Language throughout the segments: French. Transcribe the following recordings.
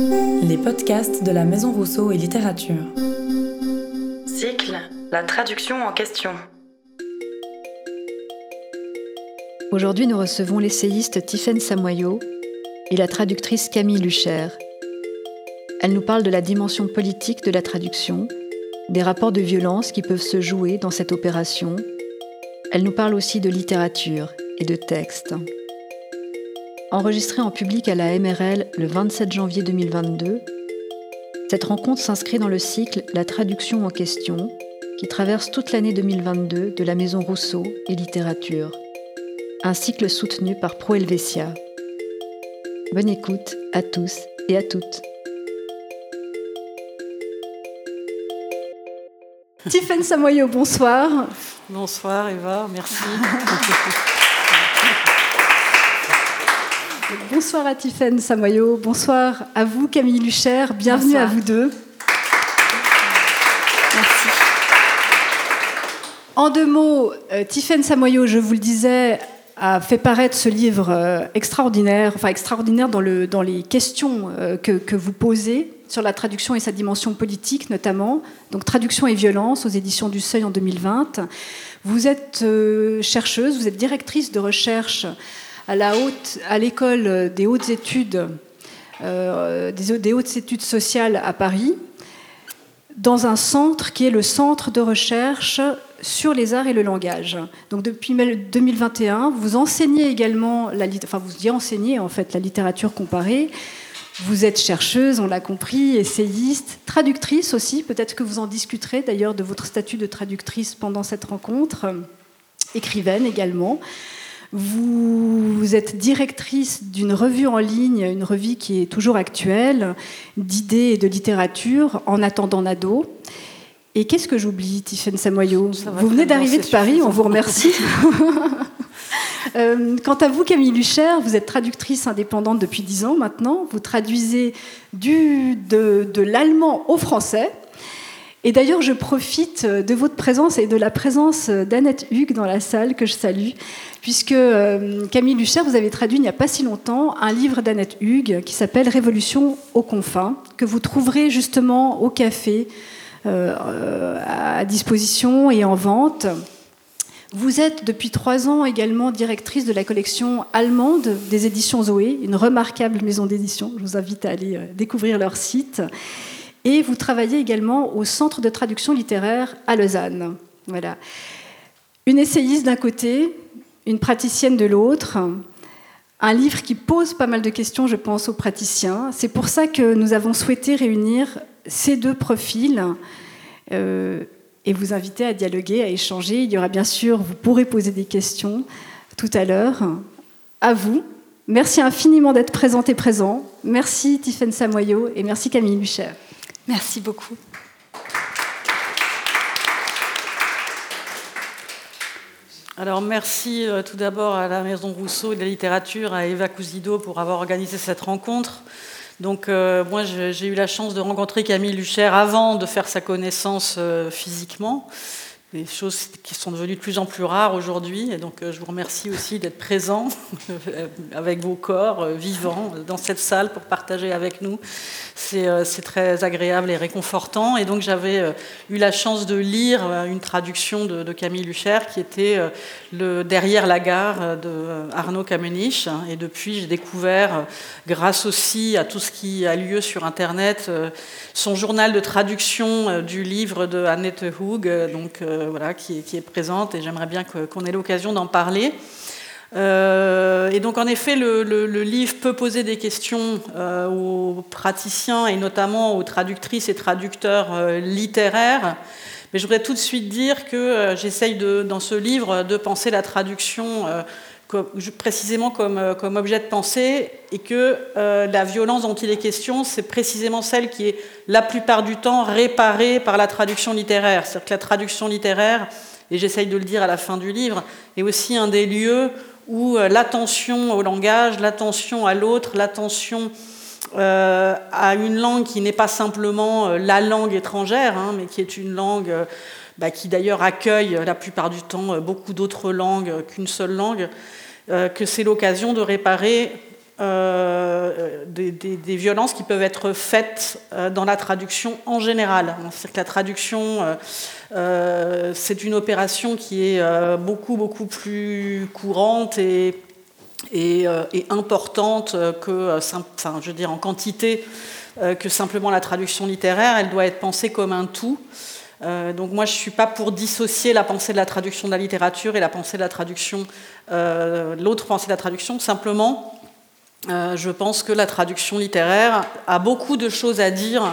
Les podcasts de la Maison Rousseau et Littérature. Cycle La traduction en question. Aujourd'hui, nous recevons l'essayiste Tiffaine Samoyo et la traductrice Camille Lucher. Elle nous parle de la dimension politique de la traduction, des rapports de violence qui peuvent se jouer dans cette opération. Elle nous parle aussi de littérature et de texte. Enregistrée en public à la MRL le 27 janvier 2022, cette rencontre s'inscrit dans le cycle La traduction en question, qui traverse toute l'année 2022 de la Maison Rousseau et Littérature. Un cycle soutenu par Pro Helvetia. Bonne écoute à tous et à toutes. Tiffaine Samoyo, bonsoir. Bonsoir Eva, merci. Bonsoir à Tiffaine Samoyo, bonsoir à vous Camille Lucher, bienvenue à vous deux. Merci. En deux mots, euh, Tiffaine Samoyo, je vous le disais, a fait paraître ce livre euh, extraordinaire, enfin extraordinaire dans, le, dans les questions euh, que, que, vous posez sur la traduction et sa dimension politique notamment. Donc Traduction et violence aux éditions du Seuil en 2020. Vous êtes chercheuse, vous êtes directrice de recherche à l'école des hautes études, euh, des, hautes études sociales à Paris, dans un centre qui est le centre de recherche sur les arts et le langage. Donc depuis 2021, vous enseignez également, la, enfin vous y enseignez en fait la littérature comparée. Vous êtes chercheuse, on l'a compris, essayiste, traductrice aussi. Peut-être que vous en discuterez d'ailleurs de votre statut de traductrice pendant cette rencontre. Écrivaine également. Vous, êtes directrice d'une revue en ligne, une revue qui est toujours actuelle, d'idées et de littérature, en attendant Nado. Et qu'est-ce que j'oublie, Tiffaine Samoyo Vous venez d'arriver de Paris, on vous remercie. euh, quant à vous, Camille Lucher, vous êtes traductrice indépendante depuis dix ans maintenant. Vous traduisez du, de, de l'allemand au français. Et d'ailleurs, je profite de votre présence et de la présence d'Annette Hugues dans la salle, que je salue, puisque euh, Camille Lucher, vous avez traduit il n'y a pas si longtemps un livre d'Annette Hugues qui s'appelle Révolution aux confins, que vous trouverez justement au café euh, à disposition et en vente. Vous êtes depuis trois ans également directrice de la collection allemande des éditions Zoé, une remarquable maison d'édition. Je vous invite à aller euh, découvrir leur site. Et vous travaillez également au Centre de traduction littéraire à Lausanne. Voilà. Une essayiste d'un côté, une praticienne de l'autre, un livre qui pose pas mal de questions, je pense, aux praticiens. C'est pour ça que nous avons souhaité réunir ces deux profils euh, et vous inviter à dialoguer, à échanger. Il y aura bien sûr, vous pourrez poser des questions tout à l'heure. À vous. Merci infiniment d'être présente et présent. Merci Tiffaine Samoyo et merci Camille Lucher. Merci beaucoup. Alors merci euh, tout d'abord à la Maison Rousseau et de la littérature, à Eva Cousido pour avoir organisé cette rencontre. Donc euh, moi j'ai eu la chance de rencontrer Camille Lucher avant de faire sa connaissance euh, physiquement des choses qui sont devenues de plus en plus rares aujourd'hui. Et donc, euh, je vous remercie aussi d'être présent avec vos corps euh, vivants dans cette salle pour partager avec nous. C'est euh, très agréable et réconfortant. Et donc, j'avais eu la chance de lire une traduction de, Camille Lucher qui était Derrière la gare de Arnaud Kamenich. Et depuis, j'ai découvert, grâce aussi à tout ce qui a lieu sur Internet, son journal de traduction du livre de Annette Hoog. Donc, euh, voilà, qui est, présente et j'aimerais bien qu'on ait l'occasion d'en parler. Euh, et donc en effet, le, livre peut poser des questions euh, aux praticiens et notamment aux traductrices et traducteurs littéraires. Mais je voudrais tout de suite dire que j'essaye dans ce livre de penser la traduction précisément comme, comme, objet de pensée et que la violence dont il est question, c'est précisément celle qui est la plupart du temps réparée par la traduction littéraire. C'est-à-dire que la traduction littéraire, et j'essaye de le dire à la fin du livre, est aussi un des lieux où euh, l'attention au langage, l'attention à l'autre, l'attention euh, à une langue qui n'est pas simplement euh, la langue étrangère, hein, mais qui est une langue bah, qui d'ailleurs accueille la plupart du temps beaucoup d'autres langues qu'une seule langue, que c'est l'occasion de réparer des, violences qui peuvent être faites dans la traduction en général. C'est-à-dire que la traduction, c'est une opération qui est beaucoup, beaucoup plus courante et, et, importante que, enfin, je veux dire, en quantité que simplement la traduction littéraire. Elle doit être pensée comme un tout. Euh, donc moi, je ne suis pas pour dissocier la pensée de la traduction de la littérature et la pensée de la traduction, euh, l'autre pensée de la traduction. Simplement, euh, je pense que la traduction littéraire a beaucoup de choses à dire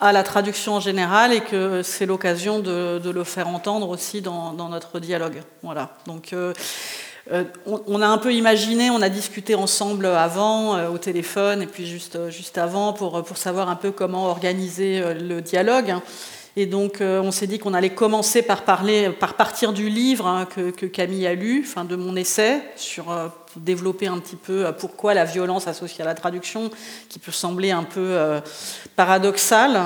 à la traduction en général et que c'est l'occasion de, le faire entendre aussi dans, notre dialogue. Voilà. Donc on, a un peu imaginé, on a discuté ensemble avant au téléphone et puis juste, juste avant pour, pour savoir un peu comment organiser le dialogue. Et donc, euh, on s'est dit qu'on allait commencer par, parler, par partir du livre hein, que, Camille a lu, enfin, de mon essai, sur euh, développer un petit peu euh, pourquoi la violence associée à la traduction, qui peut sembler un peu paradoxale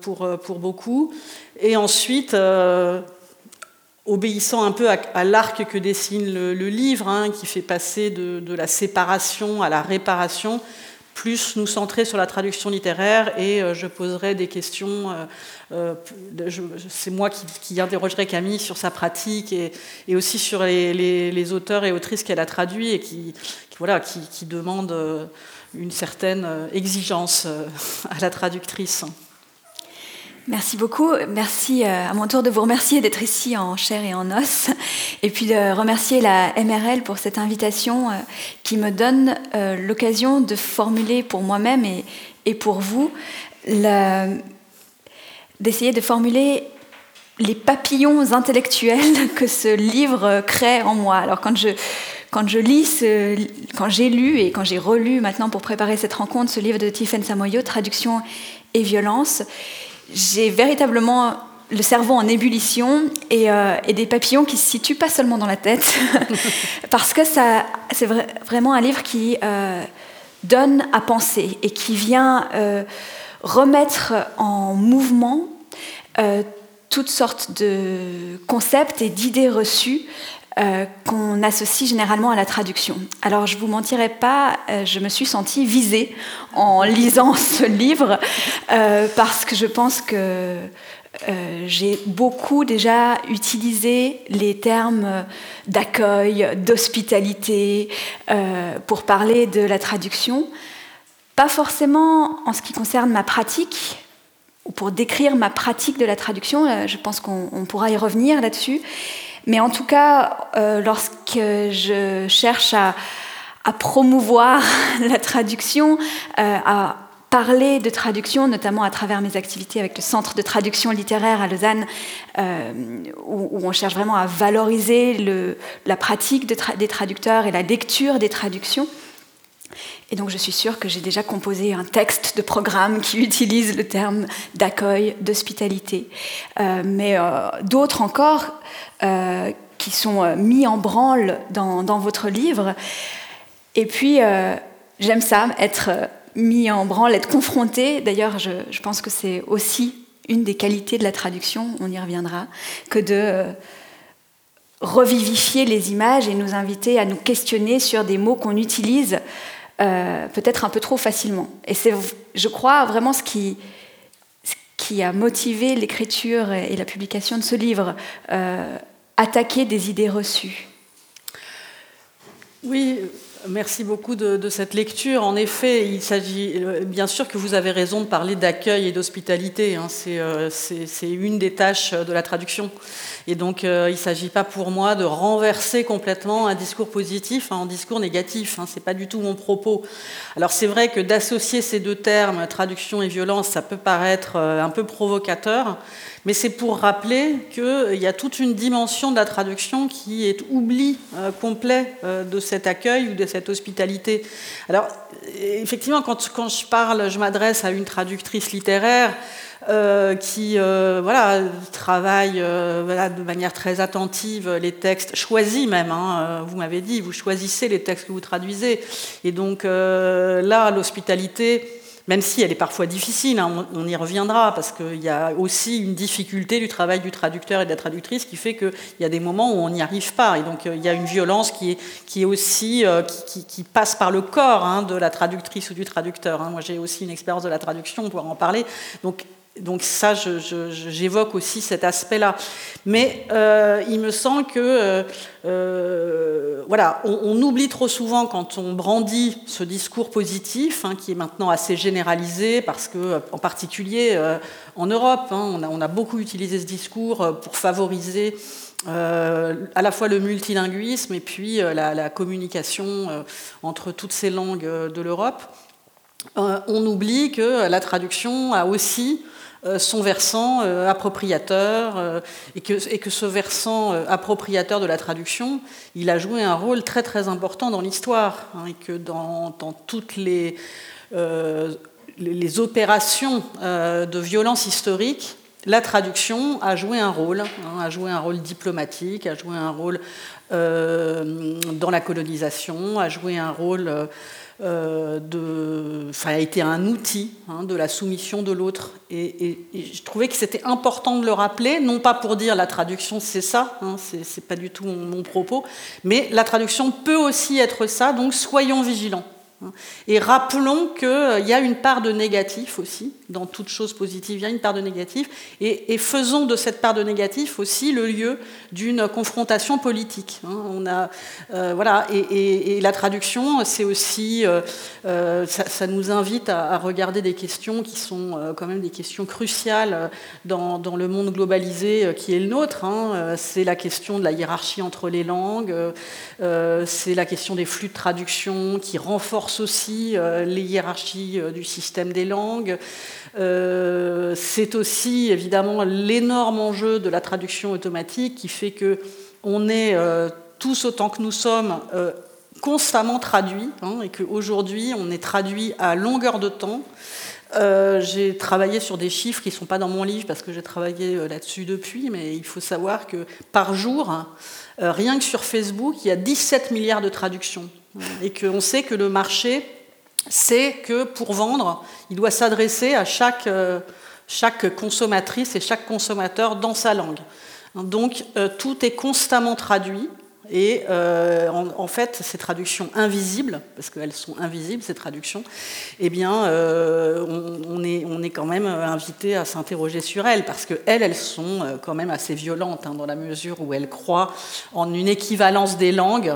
pour, beaucoup. Et ensuite, obéissant un peu à, l'arc que dessine le, livre, hein, qui fait passer de, la séparation à la réparation, plus nous centrer sur la traduction littéraire et je poserai des questions euh, c'est moi qui, interrogerai Camille sur sa pratique et, aussi sur les, auteurs et autrices qu'elle a traduits et qui, voilà, qui, demandent euh, une certaine euh, exigence à la traductrice. Merci beaucoup. Merci à mon tour de vous remercier d'être ici en chair et en os. Et puis de remercier la MRL pour cette invitation qui me donne l'occasion de formuler pour moi-même et, pour vous d'essayer de formuler les papillons intellectuels que ce livre crée en moi. Alors quand je, quand je lis, ce, quand j'ai lu et quand j'ai relu maintenant pour préparer cette rencontre ce livre de Tiffaine Samoyo, Traduction et violence, j'ai véritablement le cerveau en ébullition et, euh, et, des papillons qui se situent pas seulement dans la tête, parce que ça, c'est vraiment un livre qui euh, donne à penser et qui vient euh, remettre en mouvement toutes sortes de concepts et d'idées reçues euh, qu'on associe généralement à la traduction. Alors je ne vous mentirai pas, euh, je me suis sentie visée en lisant ce livre parce que je pense que j'ai beaucoup déjà utilisé les termes d'accueil, d'hospitalité pour parler de la traduction. Pas forcément en ce qui concerne ma pratique, ou pour décrire ma pratique de la traduction. Euh, je pense qu'on pourra y revenir là-dessus. Mais en tout cas, euh, lorsque je cherche à, promouvoir la traduction, euh, à parler de traduction, notamment à travers mes activités avec le Centre de traduction littéraire à Lausanne, où, on cherche vraiment à valoriser le, la pratique des traducteurs et la lecture des traductions. Et donc je suis sûre que j'ai déjà composé un texte de programme qui utilise le terme d'accueil, d'hospitalité. Euh, mais euh, d'autres encore euh, qui sont mis en branle dans, votre livre. Et puis j'aime ça, être mis en branle, être confronté. D'ailleurs, je, je, pense que c'est aussi une des qualités de la traduction, on y reviendra, que de revivifier les images et nous inviter à nous questionner sur des mots qu'on utilise euh, peut-être un peu trop facilement. Et c'est, je crois, vraiment ce qui, qui a motivé l'écriture et la publication de ce livre, euh, attaquer des idées reçues. Oui, Merci beaucoup de, cette lecture. En effet, il s'agit euh, bien sûr que vous avez raison de parler d'accueil et d'hospitalité. Hein. C'est une des tâches de la traduction. Et donc, euh, il ne s'agit pas pour moi de renverser complètement un discours positif en discours négatif. Hein, Ce n'est pas du tout mon propos. Alors, c'est vrai que d'associer ces deux termes, traduction et violence, ça peut paraître euh, un peu provocateur, mais c'est pour rappeler qu'il euh, y a toute une dimension de la traduction qui est oubli complet de cet accueil ou de cette hospitalité. Alors, effectivement, quand je parle, je m'adresse à une traductrice littéraire, euh, qui euh, voilà, travaille euh, de manière très attentive les textes, choisis même, hein, vous m'avez dit, vous choisissez les textes que vous traduisez. Et donc là, l'hospitalité même si elle est parfois difficile, hein, on, y reviendra, parce qu'il y a aussi une difficulté du travail du traducteur et de la traductrice qui fait qu'il y a des moments où on n'y arrive pas. Et donc il y a une violence qui est, qui est aussi, qui, passe par le corps hein, de la traductrice ou du traducteur. Moi j'ai aussi une expérience de la traduction, on pourra en parler. Donc donc ça, j'évoque aussi cet aspect-là. Mais euh, il me semble que, euh, euh, voilà, on, oublie trop souvent quand on brandit ce discours positif, hein, qui est maintenant assez généralisé, parce que, en particulier en Europe, hein, on, a, beaucoup utilisé ce discours pour favoriser à la fois le multilinguisme et puis la, communication entre toutes ces langues de l'Europe. on oublie que la traduction a aussi son versant euh, appropriateur, euh, et, que, ce versant appropriateur de la traduction, il a joué un rôle très très important dans l'histoire, hein, et que dans, toutes les, les opérations de violence historique, la traduction a joué un rôle, hein, a joué un rôle diplomatique, a joué un rôle dans la colonisation, a joué un rôle euh, de, a été un outil hein, de la soumission de l'autre. Et, je trouvais que c'était important de le rappeler, non pas pour dire la traduction c'est ça, hein, c'est pas du tout mon propos, mais la traduction peut aussi être ça, donc soyons vigilants. Et rappelons qu'il euh, y a une part de négatif aussi, dans toute chose positive, il y a une part de négatif, et, faisons de cette part de négatif aussi le lieu d'une confrontation politique. Hein. On a, euh, voilà, et, la traduction, c'est aussi, euh, ça, nous invite à, regarder des questions qui sont quand même des questions cruciales dans, le monde globalisé qui est le nôtre. Hein. C'est la question de la hiérarchie entre les langues, c'est la question des flux de traduction qui renforcent aussi euh, les hiérarchies euh, du système des langues. Euh, c'est aussi évidemment l'énorme enjeu de la traduction automatique qui fait que on est tous autant que nous sommes constamment traduits hein, et qu'aujourd'hui on est traduit à longueur de temps. j'ai travaillé sur des chiffres qui ne sont pas dans mon livre parce que j'ai travaillé là-dessus depuis, mais il faut savoir que par jour, rien que sur Facebook, il y a 17 milliards de traductions et qu'on sait que le marché sait que pour vendre, il doit s'adresser à chaque, euh, consommatrice et chaque consommateur dans sa langue. Donc euh, tout est constamment traduit. Et euh, en, fait, ces traductions invisibles, parce qu'elles sont invisibles, ces traductions, eh bien, on, est, on, est, quand même invité à s'interroger sur elles, parce qu'elles, elles sont quand même assez violentes, hein, dans la mesure où elles croient en une équivalence des langues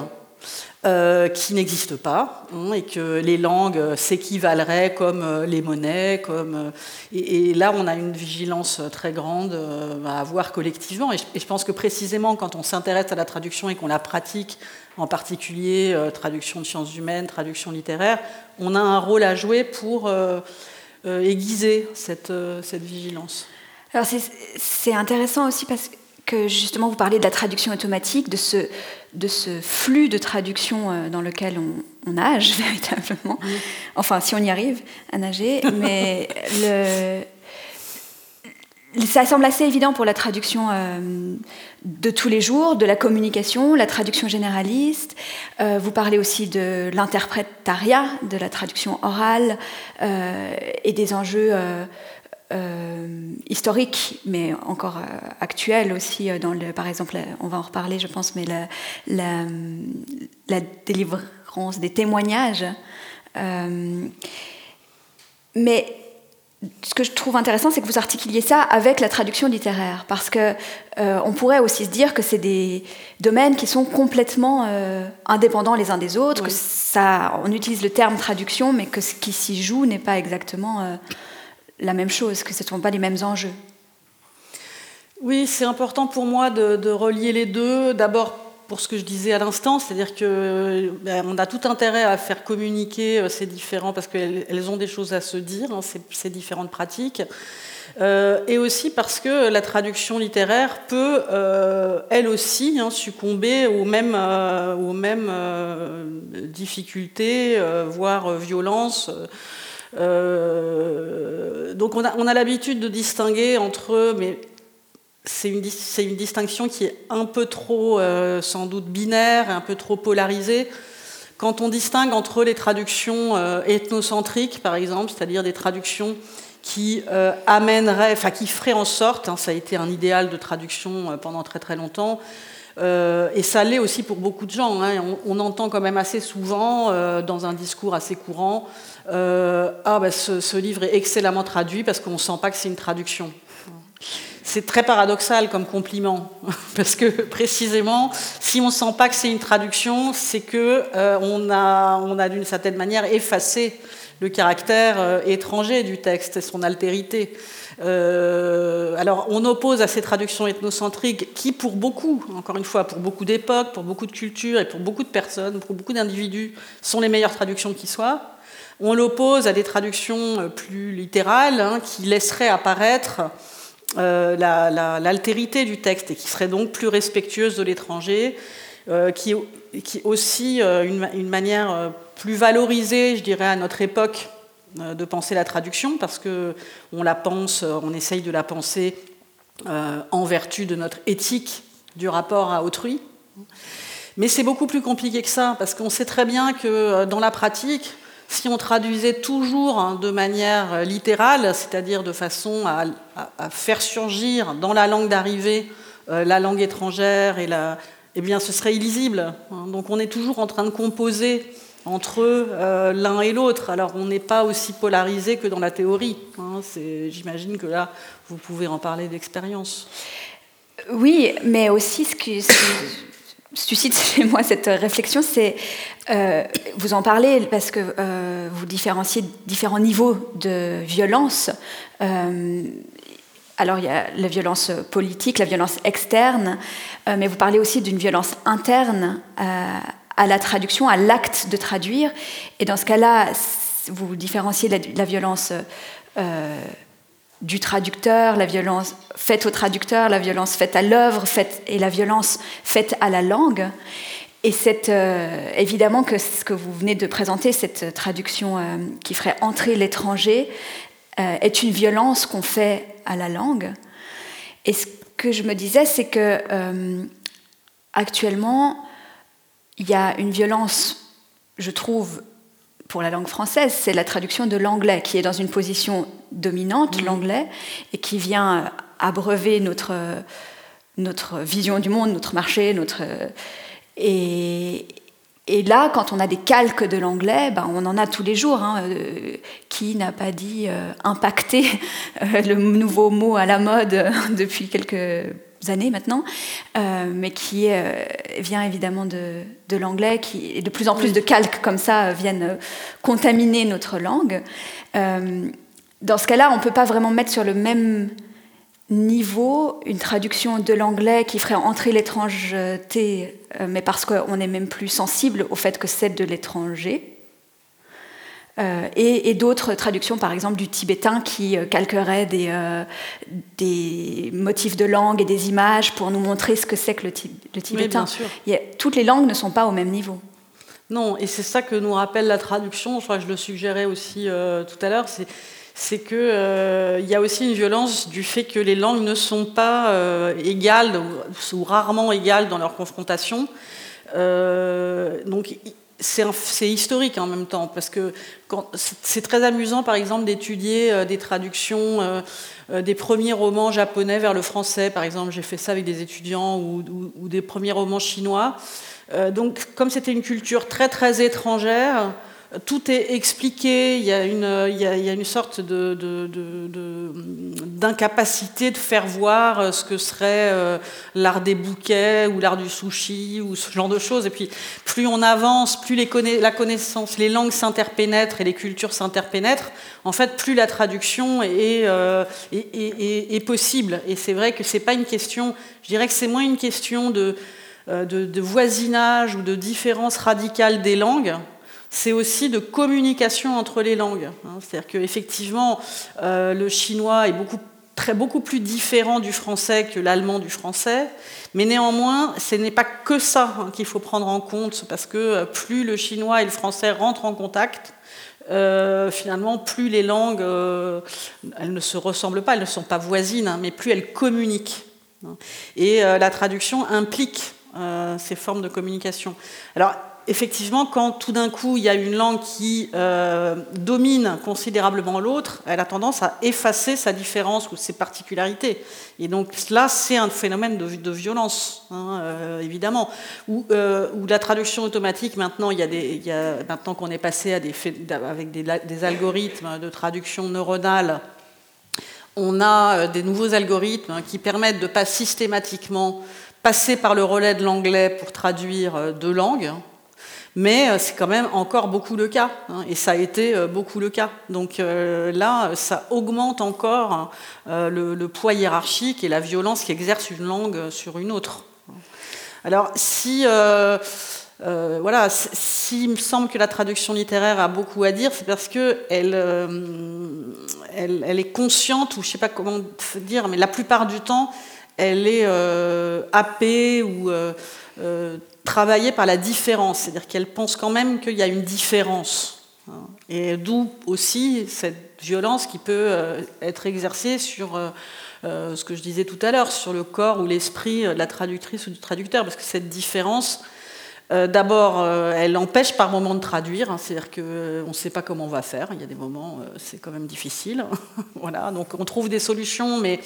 euh, qui n'existe pas, hein, et que les langues s'équivaleraient comme euh, les monnaies, comme, euh, et, là on a une vigilance très grande à avoir collectivement. Et je, pense que précisément quand on s'intéresse à la traduction et qu'on la pratique, en particulier traduction de sciences humaines, traduction littéraire, on a un rôle à jouer pour aiguiser cette, cette vigilance. Alors c'est intéressant aussi parce que que justement vous parlez de la traduction automatique, de ce, de ce flux de traduction euh, dans lequel on, nage véritablement. Enfin, si on y arrive à nager, mais le, ça semble assez évident pour la traduction euh, de tous les jours, de la communication, la traduction généraliste. Euh, vous parlez aussi de l'interprétariat, de la traduction orale et des enjeux historique, mais encore euh, actuel aussi. Euh, dans le, par exemple, on va en reparler, je pense, mais la, la, délivrance des témoignages. mais ce que je trouve intéressant, c'est que vous articuliez ça avec la traduction littéraire, parce que on pourrait aussi se dire que c'est des domaines qui sont complètement indépendants les uns des autres, que ça, on utilise le terme traduction, mais que ce qui s'y joue n'est pas exactement la même chose, que ce ne sont pas les mêmes enjeux. Oui, c'est important pour moi de, relier les deux. D'abord pour ce que je disais à l'instant, c'est-à-dire que ben, on a tout intérêt à faire communiquer euh, ces différents parce qu'elles ont des choses à se dire, hein, ces, différentes pratiques. Euh, et aussi parce que la traduction littéraire peut, euh, elle aussi, hein, succomber aux mêmes, aux mêmes difficultés, voire violences euh, donc on a, on a l'habitude de distinguer entre, mais c'est une, une, distinction qui est un peu trop, euh, sans doute, binaire, un peu trop polarisée. quand on distingue entre les traductions ethnocentriques, par exemple, c'est-à-dire des traductions qui amèneraient, enfin qui feraient en sorte, hein, ça a été un idéal de traduction pendant très très longtemps, euh, et ça l'est aussi pour beaucoup de gens. Hein. On, entend quand même assez souvent, euh, dans un discours assez courant, euh, Ah, ben ce, livre est excellemment traduit parce qu'on ne sent pas que c'est une traduction. C'est très paradoxal comme compliment, parce que précisément, si on ne sent pas que c'est une traduction, c'est que on a, on a d'une certaine manière effacé le caractère étranger du texte et son altérité. Euh, alors, on oppose à ces traductions ethnocentriques qui, pour beaucoup, encore une fois, pour beaucoup d'époques, pour beaucoup de cultures et pour beaucoup de personnes, pour beaucoup d'individus, sont les meilleures traductions qui soient. On l'oppose à des traductions euh, plus littérales hein, qui laisseraient apparaître euh, l'altérité du texte et qui seraient donc plus respectueuses de l'étranger, qui, qui aussi une, manière plus valorisée, je dirais, à notre époque euh, de penser la traduction parce que on la pense, euh, on essaye de la penser euh, en vertu de notre éthique du rapport à autrui. Mais c'est beaucoup plus compliqué que ça parce qu'on sait très bien que dans la pratique, si on traduisait toujours hein, de manière littérale, c'est-à-dire de façon à, faire surgir dans la langue d'arrivée la langue étrangère et la, eh bien, ce serait illisible. Donc on est toujours en train de composer entre euh, l'un et l'autre. Alors on n'est pas aussi polarisé que dans la théorie. Hein. J'imagine que là, vous pouvez en parler d'expérience. Oui, mais aussi ce qui, suscite chez moi cette réflexion, c'est, euh, vous en parlez parce que euh, vous différenciez différents niveaux de violence. alors il y a la violence politique, la violence externe, mais vous parlez aussi d'une violence interne à la traduction, à l'acte de traduire. Et dans ce cas-là, vous différenciez la, violence euh, du traducteur, la violence faite au traducteur, la violence faite à l'œuvre et la violence faite à la langue. Et c'est euh, évidemment que ce que vous venez de présenter, cette traduction euh, qui ferait entrer l'étranger, est une violence qu'on fait à la langue. Et ce que je me disais, c'est que actuellement, il y a une violence, je trouve, pour la langue française, c'est la traduction de l'anglais, qui est dans une position dominante, mmh. l'anglais, et qui vient abreuver notre, notre vision du monde, notre marché, notre... Et, et là, quand on a des calques de l'anglais, ben, on en a tous les jours. Hein, euh, qui n'a pas dit euh, impacter, euh, le nouveau mot à la mode depuis quelques années maintenant, euh, mais qui euh, vient évidemment de, l'anglais, qui, et de plus en plus de calques comme ça viennent contaminer notre langue. Euh, dans ce cas-là, on ne peut pas vraiment mettre sur le même niveau une traduction de l'anglais qui ferait entrer l'étrangeté, mais parce qu'on est même plus sensible au fait que c'est de l'étranger. Euh, et, d'autres traductions, par exemple du tibétain, qui euh, calqueraient des, euh, des, motifs de langue et des images pour nous montrer ce que c'est que le, tibétain. toutes les langues ne sont pas au même niveau. Non, et c'est ça que nous rappelle la traduction, je crois que je le suggérais aussi tout à l'heure, c'est qu'il y a aussi une violence du fait que les langues ne sont pas égales ou, rarement égales dans leur confrontation. donc c'est historique en même temps, parce que c'est très amusant, par exemple, d'étudier euh, des traductions euh, euh, des premiers romans japonais vers le français. Par exemple, j'ai fait ça avec des étudiants ou des premiers romans chinois. donc, comme c'était une culture très très étrangère, tout est expliqué, il y a une, sorte d'incapacité de, faire voir euh, ce que serait euh, l'art des bouquets ou l'art du sushi ou ce genre de choses. Et puis, plus on avance, plus la connaissance, les langues s'interpénètrent et les cultures s'interpénètrent, en fait, plus la traduction est, euh, est, possible. Et c'est vrai que c'est pas une question, je dirais que c'est moins une question de voisinage ou de différence radicale des langues c'est aussi de communication entre les langues. Hein. C'est-à-dire qu'effectivement, euh, le chinois est beaucoup, très, beaucoup plus différent du français que l'allemand du français, mais néanmoins, ce n'est pas que ça hein, qu'il faut prendre en compte, parce que euh, plus le chinois et le français rentrent en contact, euh, finalement, plus les langues, elles ne se ressemblent pas, elles ne sont pas voisines, hein, mais plus elles communiquent. Et la traduction implique ces formes de communication. Alors, effectivement, quand tout d'un coup il y a une langue qui euh, domine considérablement l'autre, elle a tendance à effacer sa différence ou ses particularités. Et donc là, c'est un phénomène de, violence, hein, euh, évidemment. Où, euh, la traduction automatique, maintenant, maintenant qu'on est passé avec des, des, algorithmes de traduction neuronale, on a des nouveaux algorithmes hein, qui permettent de pas systématiquement passer par le relais de l'anglais pour traduire deux langues mais euh, c'est quand même encore beaucoup le cas, hein, et ça a été euh, beaucoup le cas. Donc euh, là, ça augmente encore hein, le, poids hiérarchique et la violence qu'exerce une langue sur une autre. Alors si... voilà, s'il me semble que la traduction littéraire a beaucoup à dire, c'est parce qu'elle elle, est consciente, ou je ne sais pas comment dire, mais la plupart du temps, elle est happée ou travailler par la différence, c'est-à-dire qu'elle pense quand même qu'il y a une différence. Hein. Et d'où aussi cette violence qui peut euh, être exercée sur euh, euh, ce que je disais tout à l'heure, sur le corps ou l'esprit de la traductrice ou du traducteur, parce que cette différence, d'abord, elle empêche par moments de traduire, hein. c'est-à-dire qu'on ne sait pas comment on va faire, il y a des moments, c'est quand même difficile. voilà, donc on trouve des solutions, mais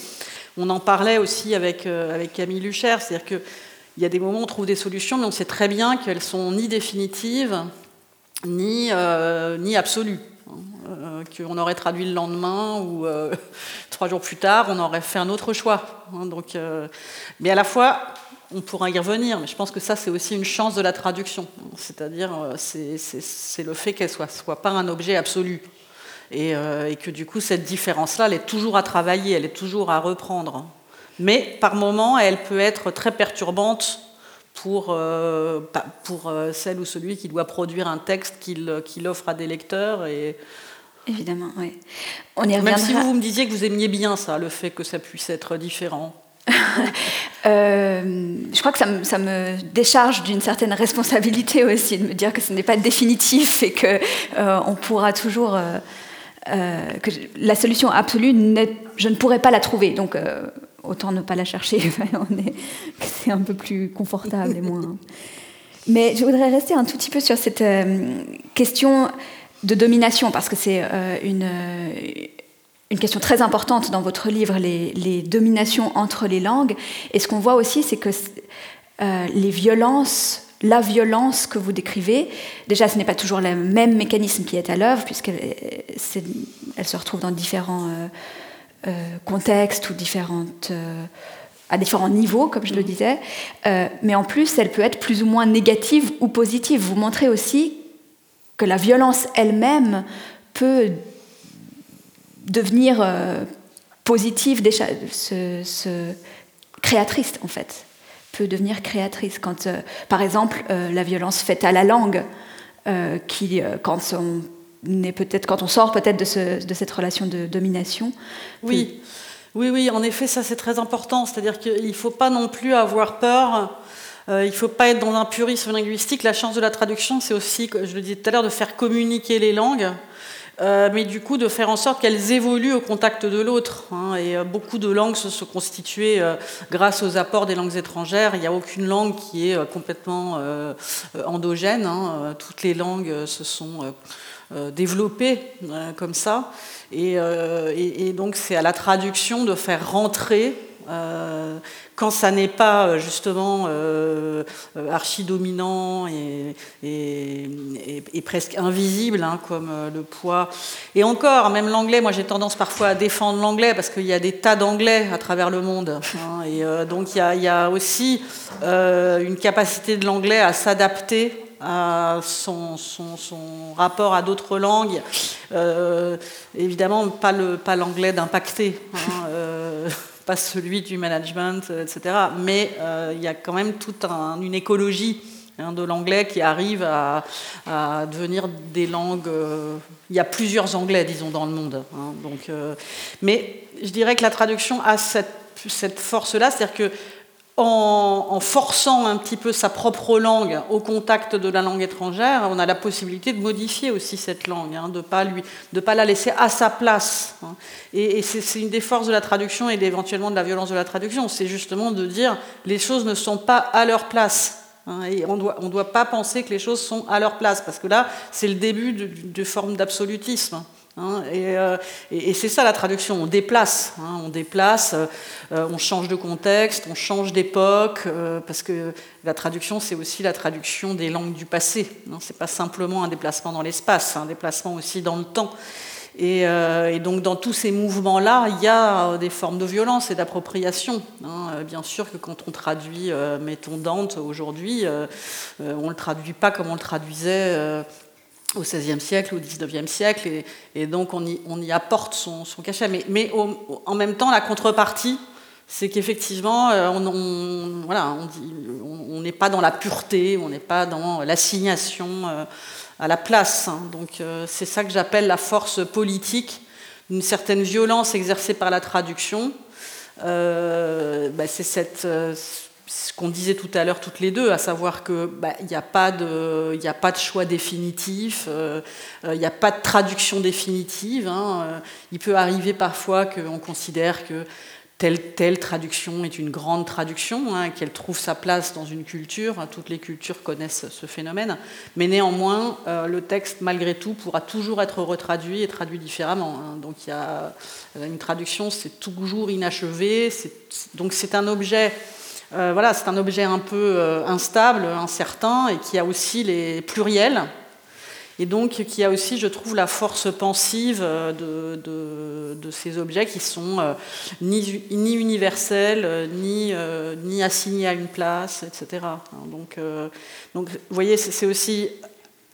on en parlait aussi avec, avec Camille Lucher, c'est-à-dire que il y a des moments où on trouve des solutions, mais on sait très bien qu'elles sont ni définitives, ni, euh, ni absolues. Euh, qu'on aurait traduit le lendemain ou euh, trois jours plus tard, on aurait fait un autre choix. Hein. donc, mais à la fois, on pourra y revenir, mais je pense que ça, c'est aussi une chance de la traduction. C'est-à-dire, c'est le fait qu'elle ne soit, soit pas un objet absolu. Et, que du coup, cette différence-là, elle est toujours à travailler, elle est toujours à reprendre mais par moments, elle peut être très perturbante pour, euh, pour euh, celle ou celui qui doit produire un texte qu'il offre à des lecteurs. Et... Évidemment, oui. On y Même si vous, me disiez que vous aimiez bien ça, le fait que ça puisse être différent. Euh, je crois que ça me, ça me décharge d'une certaine responsabilité aussi de me dire que ce n'est pas définitif et que on pourra toujours que la solution absolue je ne pourrais pas la trouver donc autant ne pas la chercher. c'est un peu plus confortable et moins. Mais je voudrais rester un tout petit peu sur cette euh, question de domination, parce que c'est euh, une, euh, une question très importante dans votre livre, les, dominations entre les langues. Et ce qu'on voit aussi, c'est que les violences la violence que vous décrivez, déjà ce n'est pas toujours le même mécanisme qui est à l'œuvre, puisqu'elle elle se retrouve dans différents contextes ou différentes, euh, à différents niveaux, comme je le mhm. disais. Euh, mais en plus, elle peut être plus ou moins négative ou positive. Vous montrez aussi que la violence elle-même peut devenir positive, ce, créatrice en fait, peut devenir créatrice. Quand, par exemple, la violence faite à la langue, qui, quand on peut-être quand on sort peut-être de, de, cette relation de domination. Oui, oui, oui, en effet, ça c'est très important. C'est-à-dire qu'il ne faut pas non plus avoir peur. Euh, il ne faut pas être dans un purisme linguistique. La chance de la traduction, c'est aussi, je le disais tout à l'heure, de faire communiquer les langues. Euh, mais du coup de faire en sorte qu'elles évoluent au contact de l'autre. Hein. et euh, beaucoup de langues se sont constituées grâce aux apports des langues étrangères. Il n'y a aucune langue qui est complètement endogène. Hein. toutes les langues se sont développé euh, comme ça. Euh, et, donc c'est à la traduction de faire rentrer quand ça n'est pas justement archi-dominant et, et, presque invisible, hein, comme le poids. Et encore, même l'anglais, moi j'ai tendance parfois à défendre l'anglais parce qu'il y a des tas d'anglais à travers le monde. Hein, et donc il y, a, aussi une capacité de l'anglais à s'adapter à son, rapport à d'autres langues. Euh, évidemment, pas l'anglais pas hein, euh, pas celui du management, etc. Mais euh, il y a quand même toute une écologie hein, de l'anglais qui arrive à, devenir des langues. il y a plusieurs anglais, disons, dans le monde. Hein, donc, mais je dirais que la traduction a cette, cette force-là, c'est-à-dire que en, forçant un petit peu sa propre langue au contact de la langue étrangère, on a la possibilité de modifier aussi cette langue, hein, de ne pas, pas la laisser à sa place. Hein. Et, c'est une des forces de la traduction et éventuellement de la violence de la traduction, c'est justement de dire les choses ne sont pas à leur place. Hein, et on doit, ne doit pas penser que les choses sont à leur place, parce que là, c'est le début de, de forme d'absolutisme. Hein, euh, et, c'est ça la traduction, on déplace, hein, on déplace, euh, on change de contexte, on change d'époque, euh, parce que la traduction c'est aussi la traduction des langues du passé. Hein, c'est pas simplement un déplacement dans l'espace, un déplacement aussi dans le temps. Et, donc dans tous ces mouvements-là, il y a des formes de violence et d'appropriation. bien sûr que quand on traduit, mettons Dante aujourd'hui, on ne le traduit pas comme on le traduisait au XVIe siècle, au XIXe siècle, et, donc on y, apporte son, cachet. Mais, en même temps, la contrepartie, c'est qu'effectivement, euh, on n'est pas dans la pureté, on n'est pas dans l'assignation euh, à la place. Hein. Donc euh, c'est ça que j'appelle la force politique, une certaine violence exercée par la traduction. Bah, c'est cette ce qu'on disait tout à l'heure toutes les deux, à savoir qu'il bah, n'y a, pas de, choix définitif, euh, euh, il n'y a pas de traduction définitive. Hein, euh, il peut arriver parfois qu'on considère que telle, telle traduction est une grande traduction, hein, qu'elle trouve sa place dans une culture. Hein, toutes les cultures connaissent ce phénomène. Mais néanmoins, le texte, malgré tout, pourra toujours être retraduit et traduit différemment. Donc il y a une traduction, c'est toujours inachevé. Donc c'est un objet euh, voilà, c'est un objet un peu euh, instable, incertain, et qui a aussi les pluriels, et donc qui a aussi, je trouve, la force pensive euh, de, ces objets qui sont ni, ni, universels, ni, assignés à une place, etc. Hein, donc, vous voyez, c'est aussi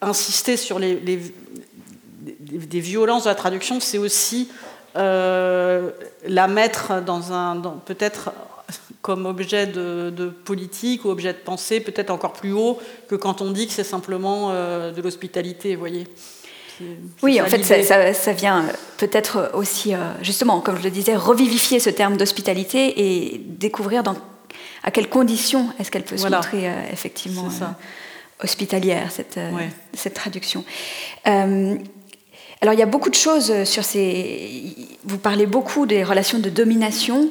insister sur les, des violences de la traduction, c'est aussi la mettre dans un, peut-être comme objet de, politique ou objet de pensée peut-être encore plus haut que quand on dit que c'est simplement euh, de l'hospitalité, vous voyez. Oui, en fait, ça, vient peut-être aussi, euh, justement, comme je le disais, revivifier ce terme d'hospitalité et découvrir dans, à quelles conditions est-ce qu'elle peut se montrer euh, effectivement hospitalière, cette, cette traduction. alors, il y a beaucoup de choses sur ces. Vous parlez beaucoup des relations de domination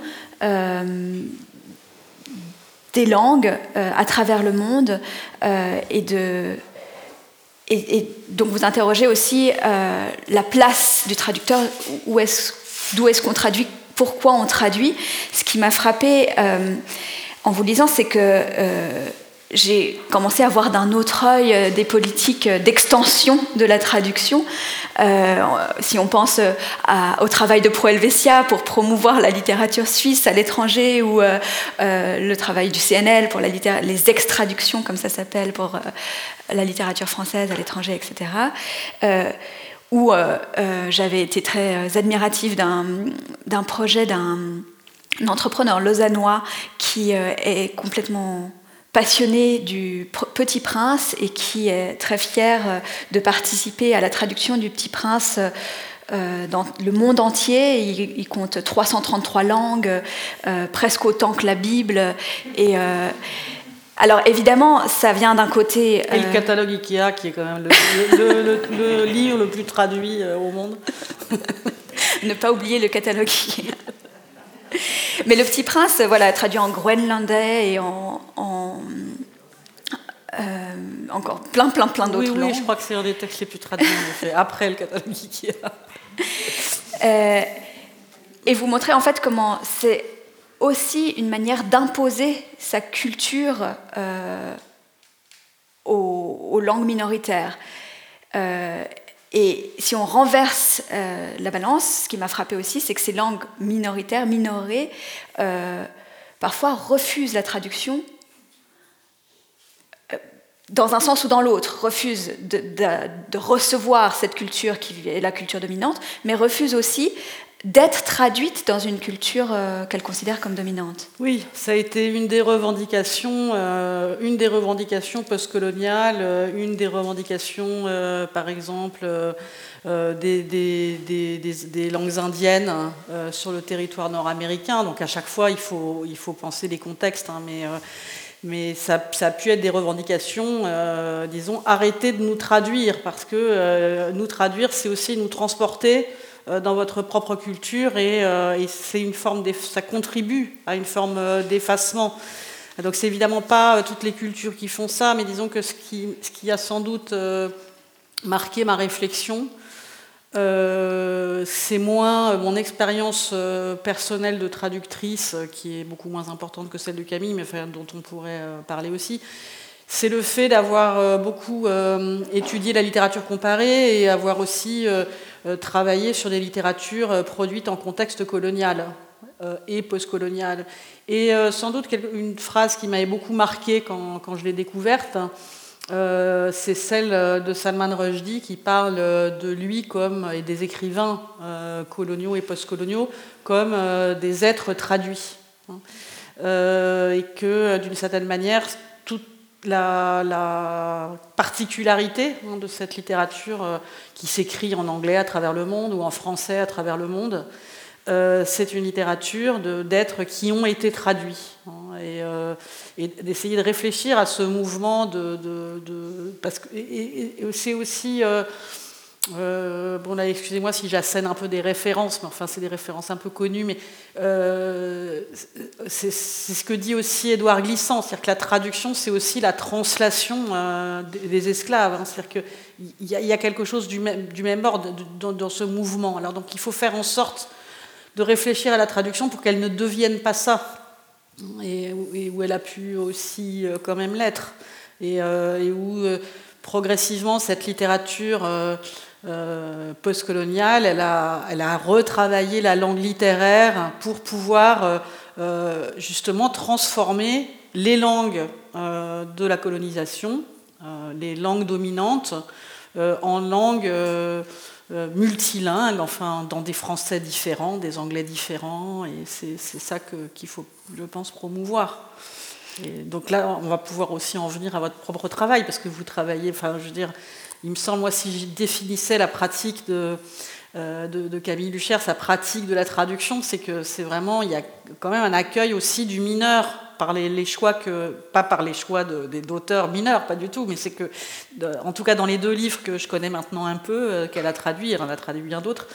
des langues euh, à travers le monde euh, et de et, donc vous interrogez aussi euh, la place du traducteur, où est d'où est-ce qu'on traduit, pourquoi on traduit. Ce qui m'a frappé en vous lisant, c'est que j'ai commencé à voir d'un autre œil euh, des politiques d'extension de la traduction. Euh, si on pense euh, au travail de Pro Helvetia pour promouvoir la littérature suisse à l'étranger ou le travail du CNL pour les extraductions, comme ça s'appelle, pour la littérature française à l'étranger, etc. où j'avais été très admirative d'un projet d'un entrepreneur lausannois qui est complètement passionné du Petit Prince et qui est très fier euh, de participer à la traduction du Petit Prince euh, dans le monde entier. Il, compte 333 langues, euh, presque autant que la Bible. Et alors évidemment, ça vient d'un côté. Et le catalogue Ikea, qui est quand même le, livre le plus traduit au monde. ne pas oublier le catalogue Ikea. Mais Le Petit Prince, voilà, traduit en groenlandais et en, euh, encore plein, plein, plein d'autres oui, langues. Oui, je crois que c'est un des textes les plus traduits après le catalogue Ikea. Euh, et vous montrez en fait comment c'est aussi une manière d'imposer sa culture euh, aux, langues minoritaires. Et si on renverse euh, la balance, ce qui m'a frappé aussi, c'est que ces langues minoritaires, minorées, euh, parfois refusent la traduction euh, dans un sens ou dans l'autre, refusent de, de, recevoir cette culture qui est la culture dominante, mais refusent aussi d'être traduite dans une culture euh, qu'elle considère comme dominante. Oui, ça a été une des revendications, euh, une des revendications postcoloniales, euh, une des revendications, par exemple, des, langues indiennes sur le territoire nord-américain. Donc à chaque fois, il faut, il faut penser les contextes, hein, mais mais ça, ça, a pu être des revendications, disons, arrêter de nous traduire, parce que nous traduire, c'est aussi nous transporter dans votre propre culture et, euh, c'est une forme ça contribue à une forme euh, d'effacement. Donc c'est évidemment pas toutes les cultures qui font ça, mais disons que ce qui, ce qui a sans doute marqué ma réflexion, c'est moins mon expérience personnelle de traductrice, qui est beaucoup moins importante que celle de Camille, mais dont on pourrait parler aussi c'est le fait d'avoir euh, beaucoup euh, étudié la littérature comparée et avoir aussi euh, travaillé sur des littératures produites en contexte colonial et postcolonial. Et sans doute une phrase qui m'avait beaucoup marqué quand, je l'ai découverte, c'est celle de Salman Rushdie qui parle de lui comme, et des écrivains coloniaux et postcoloniaux comme des êtres traduits. Hein. et que d'une certaine manière, la, particularité hein, de cette littérature euh, qui s'écrit en anglais à travers le monde ou en français à travers le monde, euh, c'est une littérature d'êtres qui ont été traduits. Hein, euh, et, d'essayer de réfléchir à ce mouvement de... parce que c'est aussi... Euh, bon là, excusez-moi si j'assène un peu des références, mais enfin c'est des références un peu connues, mais euh, c'est ce que dit aussi Édouard Glissant, c'est-à-dire que la traduction c'est aussi la translation euh, des esclaves, hein. c'est-à-dire qu'il y, a quelque chose du même, ordre dans, ce mouvement. Alors donc il faut faire en sorte de réfléchir à la traduction pour qu'elle ne devienne pas ça, et, où elle a pu aussi quand même l'être, et, où progressivement cette littérature euh, postcoloniale, elle a, retravaillé la langue littéraire pour pouvoir euh, euh, justement transformer les langues de la colonisation, les langues dominantes, en langues multilingues, enfin dans des français différents, des anglais différents, et c'est ça qu'il faut, je pense, promouvoir. Et donc là, on va pouvoir aussi en venir à votre propre travail, parce que vous travaillez, enfin, je veux dire, il me semble, moi, si je définissais la pratique de, euh, de, Camille Lucher, sa pratique de la traduction, c'est que c'est vraiment, il y a quand même un accueil aussi du mineur par les, choix que, pas par les choix d'auteurs mineurs, pas du tout, mais c'est que, en tout cas dans les deux livres que je connais maintenant un peu, euh, qu'elle a traduit, elle a traduit bien d'autres,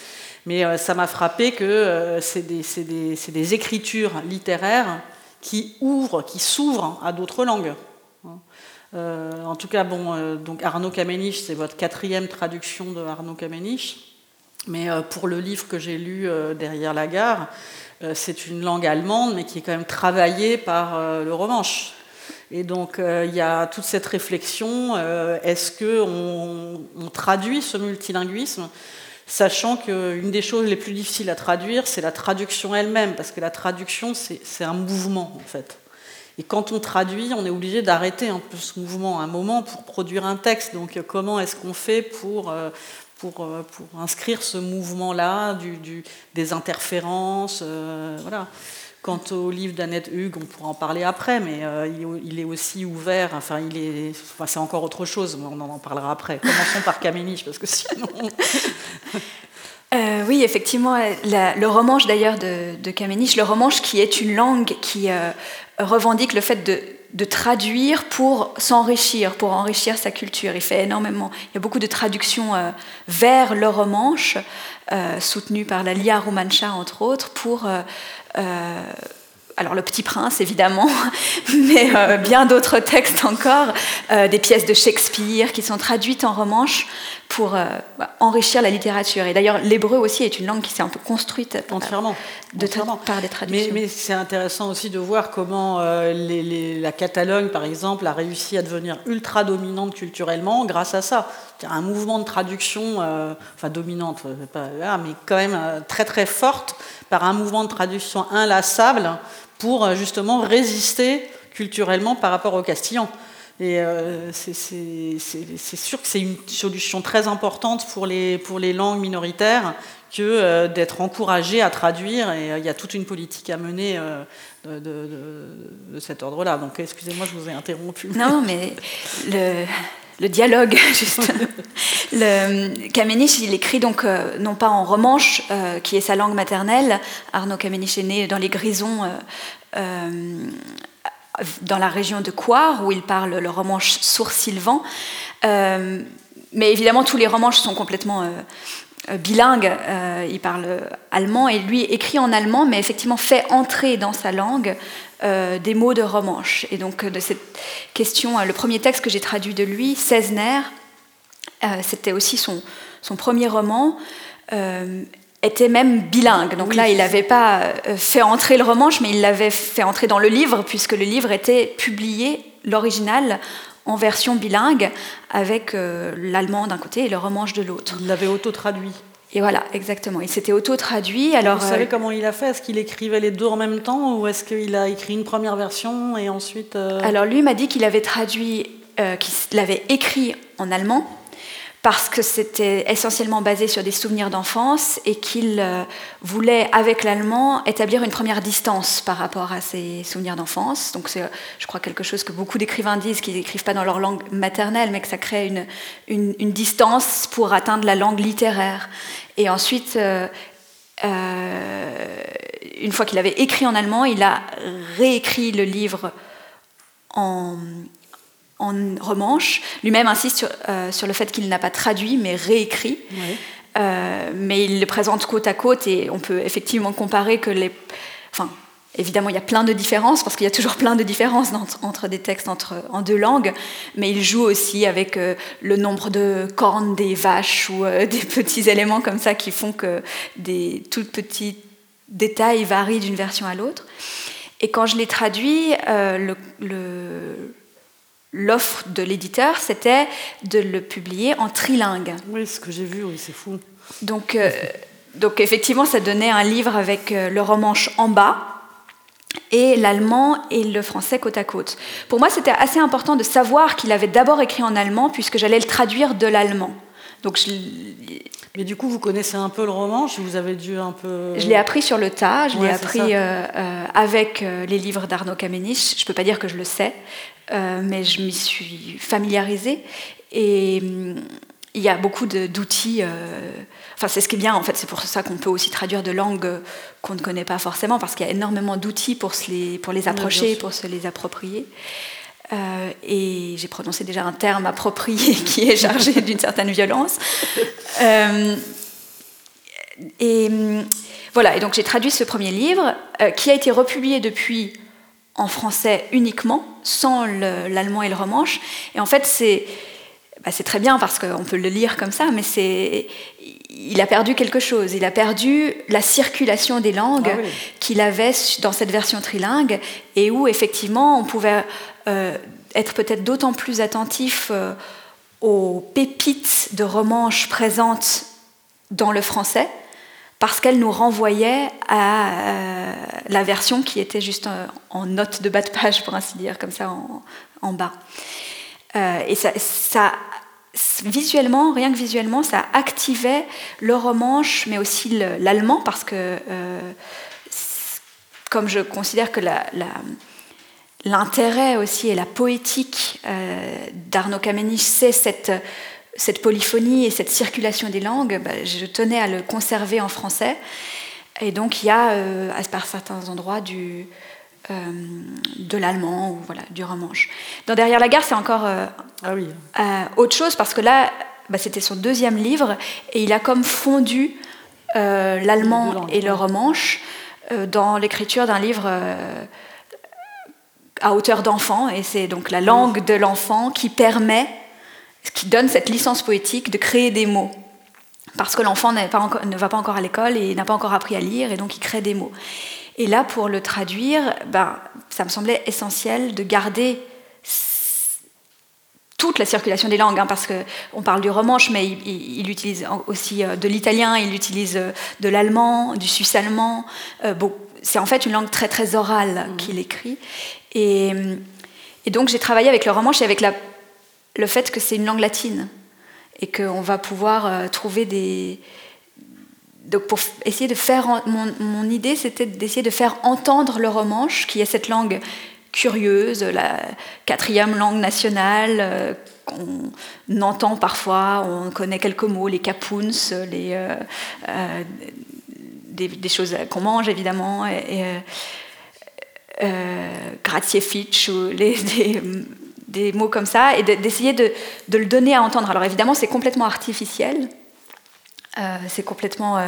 mais euh, ça m'a frappé que c'est des, des, des, écritures littéraires qui ouvrent, qui s'ouvrent à d'autres langues. Euh, en tout cas, bon, euh, donc Arnaud Kamenisch, c'est votre quatrième traduction de Arnaud Kamenisch. Mais euh, pour le livre que j'ai lu derrière la gare, c'est une langue allemande, mais qui est quand même travaillée par le romanche. Et donc il y a toute cette réflexion est-ce qu'on on traduit ce multilinguisme Sachant qu'une des choses les plus difficiles à traduire, c'est la traduction elle-même, parce que la traduction, c'est un mouvement, en fait. Et quand on traduit, on est obligé d'arrêter un peu ce mouvement un moment pour produire un texte. Donc comment est-ce qu'on fait pour, euh, pour, euh, pour, inscrire ce mouvement-là, des interférences euh, voilà. Quant au livre d'Annette Hugues, on pourra en parler après, mais il, est aussi ouvert, enfin, il est, enfin, c'est encore autre chose, on en parlera après. Commençons par Caméniche, parce que sinon... oui, effectivement, le romanche d'ailleurs de, de le romanche qui est une langue qui revendique le fait de, traduire pour s'enrichir, pour enrichir sa culture. Il fait énormément. Il y a beaucoup de traductions euh, vers le romanche, euh, soutenues par la Lia Romancha, entre autres, pour. Euh, alors le Petit Prince évidemment, mais bien d'autres textes encore, des pièces de Shakespeare qui sont traduites en romanche pour euh, enrichir la littérature. Et d'ailleurs, l'hébreu aussi est une langue qui s'est un peu construite euh, entièrement, de, par des traductions. Mais, c'est intéressant aussi de voir comment euh, la Catalogne, par exemple, a réussi à devenir ultra dominante culturellement grâce à ça. Un mouvement de traduction, enfin dominante, pas, mais quand même très très forte, par un mouvement de traduction inlassable pour justement résister culturellement par rapport au castillan. Et euh, c'est sûr que c'est une solution très importante pour les, langues minoritaires que euh, d'être encouragé à traduire. Et euh, il y a toute une politique à mener de, cet ordre-là. Donc excusez-moi, je vous ai interrompu. Non, mais le, dialogue, juste. le, Kamenisch, il écrit donc non pas en romanche, qui est sa langue maternelle. Arnaud Kamenisch est né dans les Grisons dans la région de Coire, où il parle le romanche sourd-sylvan. Euh, mais évidemment, tous les romanches sont complètement euh, euh, bilingues. il parle allemand et lui écrit en allemand, mais effectivement fait entrer dans sa langue des mots de romanche. Et donc de cette question, le premier texte que j'ai traduit de lui, Césner, c'était aussi son, premier roman était même bilingue. Donc là, il n'avait pas fait entrer le romanche, mais il l'avait fait entrer dans le livre, puisque le livre était publié, l'original, en version bilingue, avec l'allemand d'un côté et le romanche de l'autre. Il l'avait auto-traduit. Et voilà, exactement. Il s'était auto-traduit. Alors, Vous savez euh, comment il a fait? Est-ce qu'il écrivait les deux en même temps ou est-ce qu'il a écrit une première version et ensuite... Euh, Alors lui m'a dit qu'il avait traduit, euh, qu'il l'avait écrit en allemand parce que c'était essentiellement basé sur des souvenirs d'enfance et qu'il euh, voulait, avec l'allemand, établir une première distance par rapport à ses souvenirs d'enfance. Donc c'est, je crois, quelque chose que beaucoup d'écrivains disent, qu'ils n'écrivent pas dans leur langue maternelle, mais que ça crée une, distance pour atteindre la langue littéraire. Et ensuite, euh, euh, une fois qu'il avait écrit en allemand, il a réécrit le livre en, en romanche. Lui-même insiste euh, sur, le fait qu'il n'a pas traduit, mais réécrit. Euh, mais il le présente côte à côte et on peut effectivement comparer que les. Enfin, évidemment, il y a plein de différences, parce qu'il y a toujours plein de différences entre, des textes entre, en deux langues, mais il joue aussi avec euh, le nombre de cornes des vaches ou des petits éléments comme ça qui font que des tout petits détails varient d'une version à l'autre. Et quand je l'ai traduit, le, l'offre de l'éditeur, c'était de le publier en trilingue. Oui, ce que j'ai vu, oui, c'est fou. Donc, euh, donc effectivement, ça donnait un livre avec euh, le romanche en bas et l'allemand et le français côte à côte. Pour moi, c'était assez important de savoir qu'il avait d'abord écrit en allemand puisque j'allais le traduire de l'allemand. Donc je... Mais du coup, vous connaissez un peu le romanche Vous avez dû un peu... Je l'ai appris sur le tas, je l'ai appris euh, avec les livres d'Arnaud Kamenisch. Je ne peux pas dire que je le sais, mais je m'y suis familiarisée. Et hum, il y a beaucoup d'outils. Euh, enfin, c'est ce qui est bien, en fait, c'est pour ça qu'on peut aussi traduire de langues qu'on ne connaît pas forcément, parce qu'il y a énormément d'outils pour, les, pour les approcher, pour se les approprier. Euh, et j'ai prononcé déjà un terme approprié qui est chargé d'une certaine violence. et hum, voilà, et donc j'ai traduit ce premier livre, qui a été republié depuis en français uniquement, sans l'allemand et le romanche. Et en fait, c'est bah, très bien parce qu'on peut le lire comme ça, mais c'est il a perdu quelque chose. Il a perdu la circulation des langues ah qu'il avait dans cette version trilingue et où effectivement on pouvait euh, être peut-être d'autant plus attentif euh, aux pépites de romanche présentes dans le français parce qu'elle nous renvoyait à euh, la version qui était juste euh, en, note de bas de page, pour ainsi dire, comme ça en, bas. Euh, et ça, visuellement, rien que visuellement, ça activait le romanche, mais aussi l'allemand, parce que, comme je considère que l'intérêt aussi et la poétique d'Arnaud Kamenisch, c'est cette cette polyphonie et cette circulation des langues, bah, je tenais à le conserver en français. Et donc il y a, euh, à certains endroits, du, euh, de l'allemand ou voilà, du romanche. Dans Derrière la gare, c'est encore euh, ah oui. autre chose parce que là, bah, c'était son deuxième livre et il a comme fondu l'allemand et le romanche dans l'écriture d'un livre à hauteur d'enfant. Et c'est donc la langue de l'enfant qui permet qui donne cette licence poétique de créer des mots. Parce que l'enfant ne va pas encore à l'école et n'a pas encore appris à lire, et donc il crée des mots. Et là, pour le traduire, ben, ça me semblait essentiel de garder toute la circulation des langues, hein, parce qu'on parle du romanche, mais il, utilise aussi euh, de l'italien, il utilise euh, de l'allemand, du suisse-allemand. Euh, bon, c'est en fait une langue très très orale mmh. qu'il écrit. Et, et donc j'ai travaillé avec le romanche et avec la le fait que c'est une langue latine et qu'on va pouvoir euh, trouver des... Donc pour essayer de faire... Mon, idée, c'était d'essayer de faire entendre le romanche, qui est cette langue curieuse, la quatrième langue nationale, euh, qu'on entend parfois, on connaît quelques mots, les capoons, les, euh, des, choses qu'on mange évidemment, et, Graziefitch, ou les, des mots comme ça et d'essayer de, le donner à entendre. Alors évidemment, c'est complètement artificiel, euh, c'est complètement...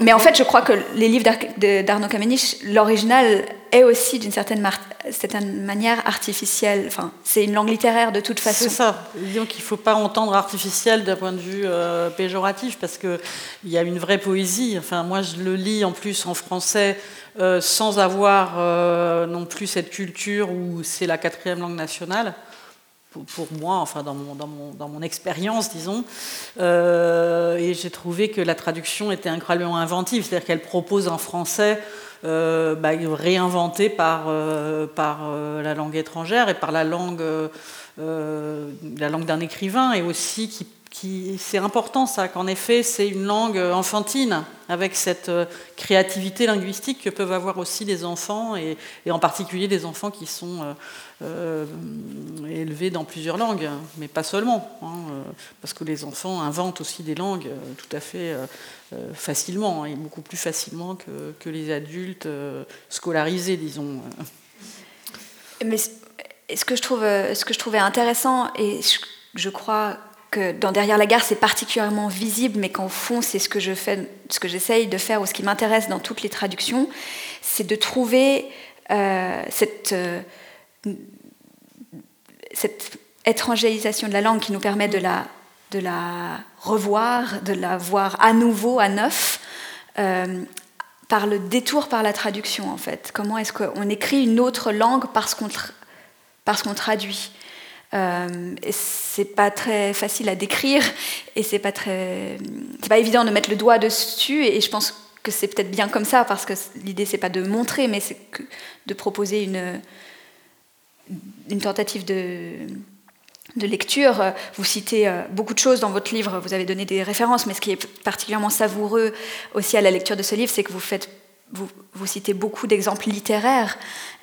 Mais en fait, je crois que les livres d'Arnaud Kamenisch, l'original est aussi d'une certaine, certaine, manière artificielle. Enfin, c'est une langue littéraire de toute façon. C'est ça. Disons qu'il ne faut pas entendre artificiel d'un point de vue euh, péjoratif parce qu'il y a une vraie poésie. Enfin, moi, je le lis en plus en français euh, sans avoir euh, non plus cette culture où c'est la quatrième langue nationale pour, moi, enfin dans mon, dans mon, dans mon expérience, disons. Euh, et j'ai trouvé que la traduction était incroyablement inventive, c'est-à-dire qu'elle propose un français euh, bah, réinventé par, euh, par la langue étrangère et par la langue, la langue d'un écrivain, et aussi qui c'est important ça, qu'en effet c'est une langue enfantine, avec cette créativité linguistique que peuvent avoir aussi des enfants, et, en particulier des enfants qui sont euh, euh, élevés dans plusieurs langues, mais pas seulement, hein, parce que les enfants inventent aussi des langues tout à fait facilement, hein, et beaucoup plus facilement que, les adultes scolarisés, disons. Mais ce que je, trouve, ce que je trouvais intéressant, et je crois que dans Derrière la gare, c'est particulièrement visible, mais qu'en fond, c'est ce que je que j'essaye de faire ou ce qui m'intéresse dans toutes les traductions, c'est de trouver euh, cette, euh, cette étrangérisation de la langue qui nous permet de la, de la revoir, de la voir à nouveau, à neuf, euh, par le détour par la traduction, en fait. Comment est-ce qu'on écrit une autre langue parce qu'on parce qu'on traduit? Euh, c'est pas très facile à décrire et c'est pas très, c'est pas évident de mettre le doigt dessus. Et je pense que c'est peut-être bien comme ça parce que l'idée c'est pas de montrer, mais c'est de proposer une une tentative de de lecture. Vous citez euh, beaucoup de choses dans votre livre, vous avez donné des références, mais ce qui est particulièrement savoureux aussi à la lecture de ce livre, c'est que vous faites vous, vous, citez beaucoup d'exemples littéraires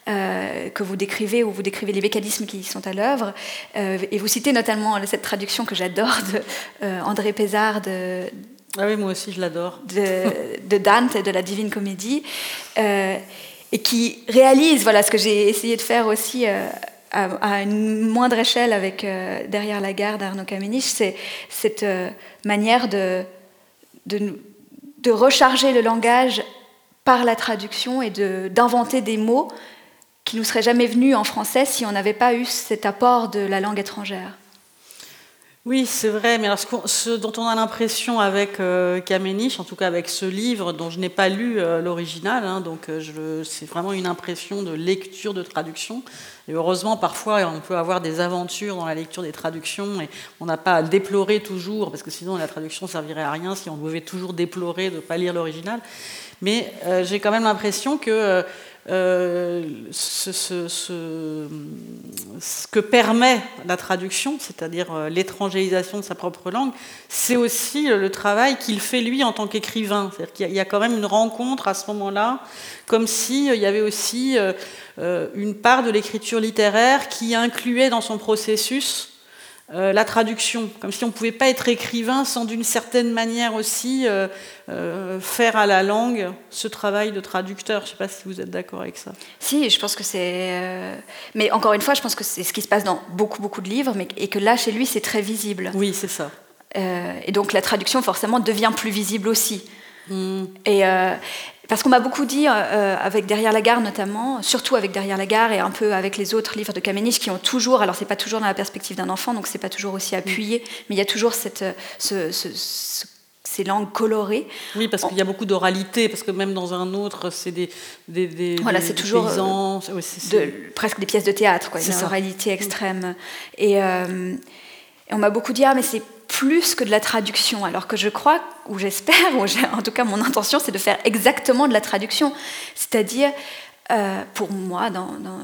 euh, que vous décrivez, où vous décrivez les mécanismes qui sont à l'œuvre. Euh, et vous citez notamment cette traduction que j'adore de euh, André Pézard de, ah oui, moi aussi je l'adore. De, Dante et de la Divine Comédie, et qui réalise voilà, ce que j'ai essayé de faire aussi à, une moindre échelle avec Derrière la gare d'Arnaud Kamenisch, c'est cette manière de, recharger le langage par la traduction et d'inventer des mots qui nous serait jamais venu en français si on n'avait pas eu cet apport de la langue étrangère. Oui, c'est vrai, mais alors ce, dont on a l'impression avec euh, Kamenisch, en tout cas avec ce livre dont je n'ai pas lu euh, l'original, hein, donc euh, c'est vraiment une impression de lecture, de traduction. Et heureusement, parfois, on peut avoir des aventures dans la lecture des traductions et on n'a pas à déplorer toujours, parce que sinon la traduction servirait à rien si on devait toujours déplorer de ne pas lire l'original. Mais j'ai quand même l'impression que euh, ce, que permet la traduction, c'est-à-dire euh, l'étrangérisation de sa propre langue, c'est aussi le travail qu'il fait lui en tant qu'écrivain. C'est-à-dire qu'il y a quand même une rencontre à ce moment-là, comme s'il y avait aussi euh, une part de l'écriture littéraire qui incluait dans son processus euh, la traduction, comme si on ne pouvait pas être écrivain sans d'une certaine manière aussi euh, euh, faire à la langue ce travail de traducteur. Je ne sais pas si vous êtes d'accord avec ça. Si, je pense que c'est... Mais encore une fois, je pense que c'est ce qui se passe dans beaucoup, beaucoup de livres, mais... et que là, chez lui, c'est très visible. Oui, c'est ça. et donc la traduction, forcément, devient plus visible aussi. Hmm. Et, parce qu'on m'a beaucoup dit, euh, euh, avec Derrière la gare notamment, surtout avec Derrière la gare et un peu avec les autres livres de Kamenisch qui ont toujours, alors c'est pas toujours dans la perspective d'un enfant, donc c'est pas toujours aussi appuyé, mais il y a toujours cette, euh, ces langues colorées. Oui, parce qu'il y a beaucoup d'oralité, parce que même dans un autre, c'est des, des, voilà, c'est toujours presque des pièces de théâtre, quoi, une oralité extrême. Et, et on m'a beaucoup dit, ah mais c'est plus que de la traduction, alors que je crois, ou j'espère, ou en tout cas mon intention, c'est de faire exactement de la traduction. C'est-à-dire, euh, pour moi, euh,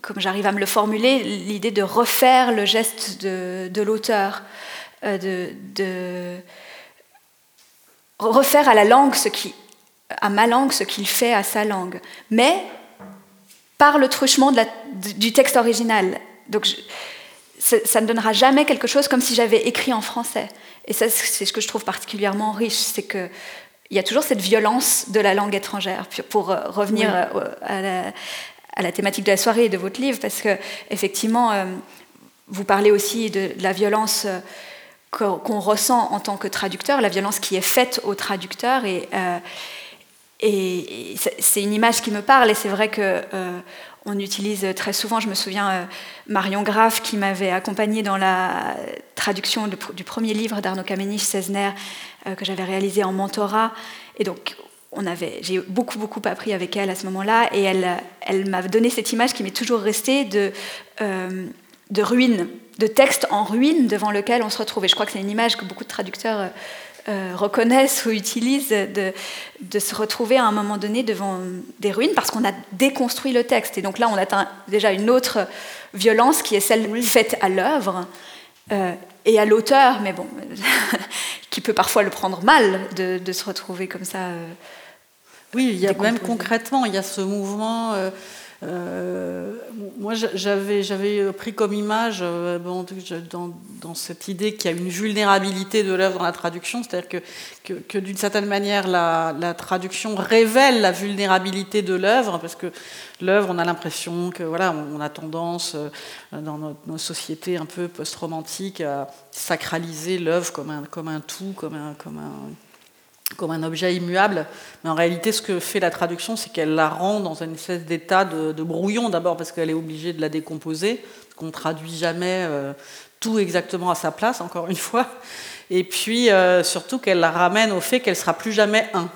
comme j'arrive à me le formuler, l'idée de refaire le geste de, l'auteur, euh, de, refaire à la langue ce qui, à ma langue ce qu'il fait à sa langue, mais par le truchement du texte original. Donc ça ne donnera jamais quelque chose comme si j'avais écrit en français. Et ça, c'est ce que je trouve particulièrement riche, c'est que il y a toujours cette violence de la langue étrangère. Pour euh, revenir euh, à, la, thématique de la soirée et de votre livre, parce que effectivement, euh, vous parlez aussi de, la violence qu'on ressent en tant que traducteur, la violence qui est faite au traducteur. Et, et c'est une image qui me parle, et c'est vrai que on utilise très souvent, je me souviens, euh, Marion Graff qui m'avait accompagnée dans la traduction du premier livre d'Arnaud Kamenisch, Cesner, euh, que j'avais réalisé en mentorat. Et donc, j'ai beaucoup, beaucoup appris avec elle à ce moment-là. Et elle, m'a donné cette image qui m'est toujours restée de, euh, de ruines, de texte en ruine devant lequel on se retrouvait. Je crois que c'est une image que beaucoup de traducteurs euh, reconnaissent ou utilisent de, de, se retrouver à un moment donné devant des ruines parce qu'on a déconstruit le texte. Et donc là, on atteint déjà une autre violence qui est celle faite à l'œuvre euh, et à l'auteur, mais bon, qui peut parfois le prendre mal de, de se retrouver comme ça. Euh, oui, il y a même concrètement, il y a ce mouvement. Euh, moi, j'avais, j'avais pris comme image euh, bon, dans, dans, cette idée qu'il y a une vulnérabilité de l'œuvre dans la traduction, c'est-à-dire que, d'une certaine manière, la, traduction révèle la vulnérabilité de l'œuvre, parce que l'œuvre, on a l'impression que voilà, on, a tendance euh, dans nos, nos sociétés un peu post-romantiques à sacraliser l'œuvre comme un, tout, comme un comme un objet immuable. Mais en réalité, ce que fait la traduction, c'est qu'elle la rend dans une espèce d'état de, brouillon, d'abord parce qu'elle est obligée de la décomposer, qu'on ne traduit jamais euh, tout exactement à sa place, encore une fois. Et puis, euh, surtout, qu'elle la ramène au fait qu'elle ne sera plus jamais un.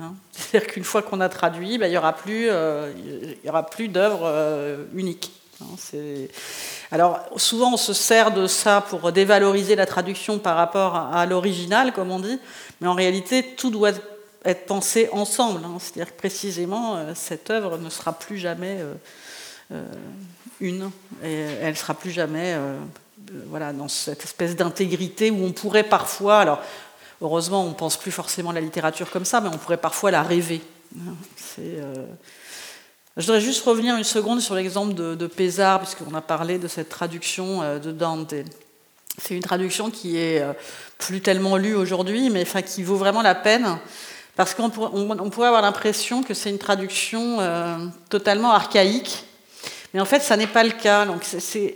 Hein C'est-à-dire qu'une fois qu'on a traduit, ben, il n'y aura plus, euh, plus d'œuvre unique. Hein Alors, souvent, on se sert de ça pour dévaloriser la traduction par rapport à l'original, comme on dit. Mais en réalité, tout doit être pensé ensemble. Hein. C'est-à-dire que précisément, euh, cette œuvre ne sera plus jamais euh, euh, une, et elle ne sera plus jamais voilà, dans cette espèce d'intégrité où on pourrait parfois, alors heureusement, on ne pense plus forcément à la littérature comme ça, mais on pourrait parfois la rêver. Je voudrais juste revenir une seconde sur l'exemple de, de Pézard, puisqu'on a parlé de cette traduction de Dante. C'est une traduction qui est euh, plus tellement lue aujourd'hui, mais qui vaut vraiment la peine, parce qu'on pourrait avoir l'impression que c'est une traduction euh, totalement archaïque, mais en fait, ça n'est pas le cas. Donc, c'est, euh,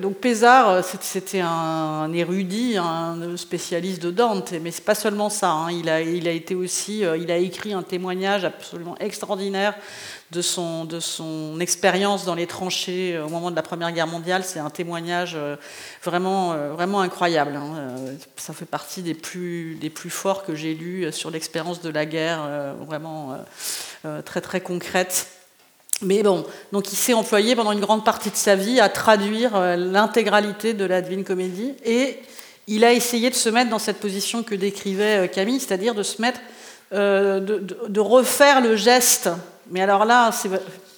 donc Pézard, c'était un érudit, un spécialiste de Dante, mais c'est pas seulement ça. Hein. Il, a, été aussi, il a écrit un témoignage absolument extraordinaire de son, expérience dans les tranchées euh, au moment de la Première Guerre mondiale. C'est un témoignage euh, vraiment, euh, vraiment incroyable. Hein. Ça fait partie des plus, des plus forts que j'ai lus sur l'expérience de la guerre, vraiment très très concrète. Mais bon, donc il s'est employé pendant une grande partie de sa vie à traduire l'intégralité de la Divine Comédie et il a essayé de se mettre dans cette position que décrivait Camille, c'est-à-dire de se mettre, de, de, refaire le geste mais alors là, c'est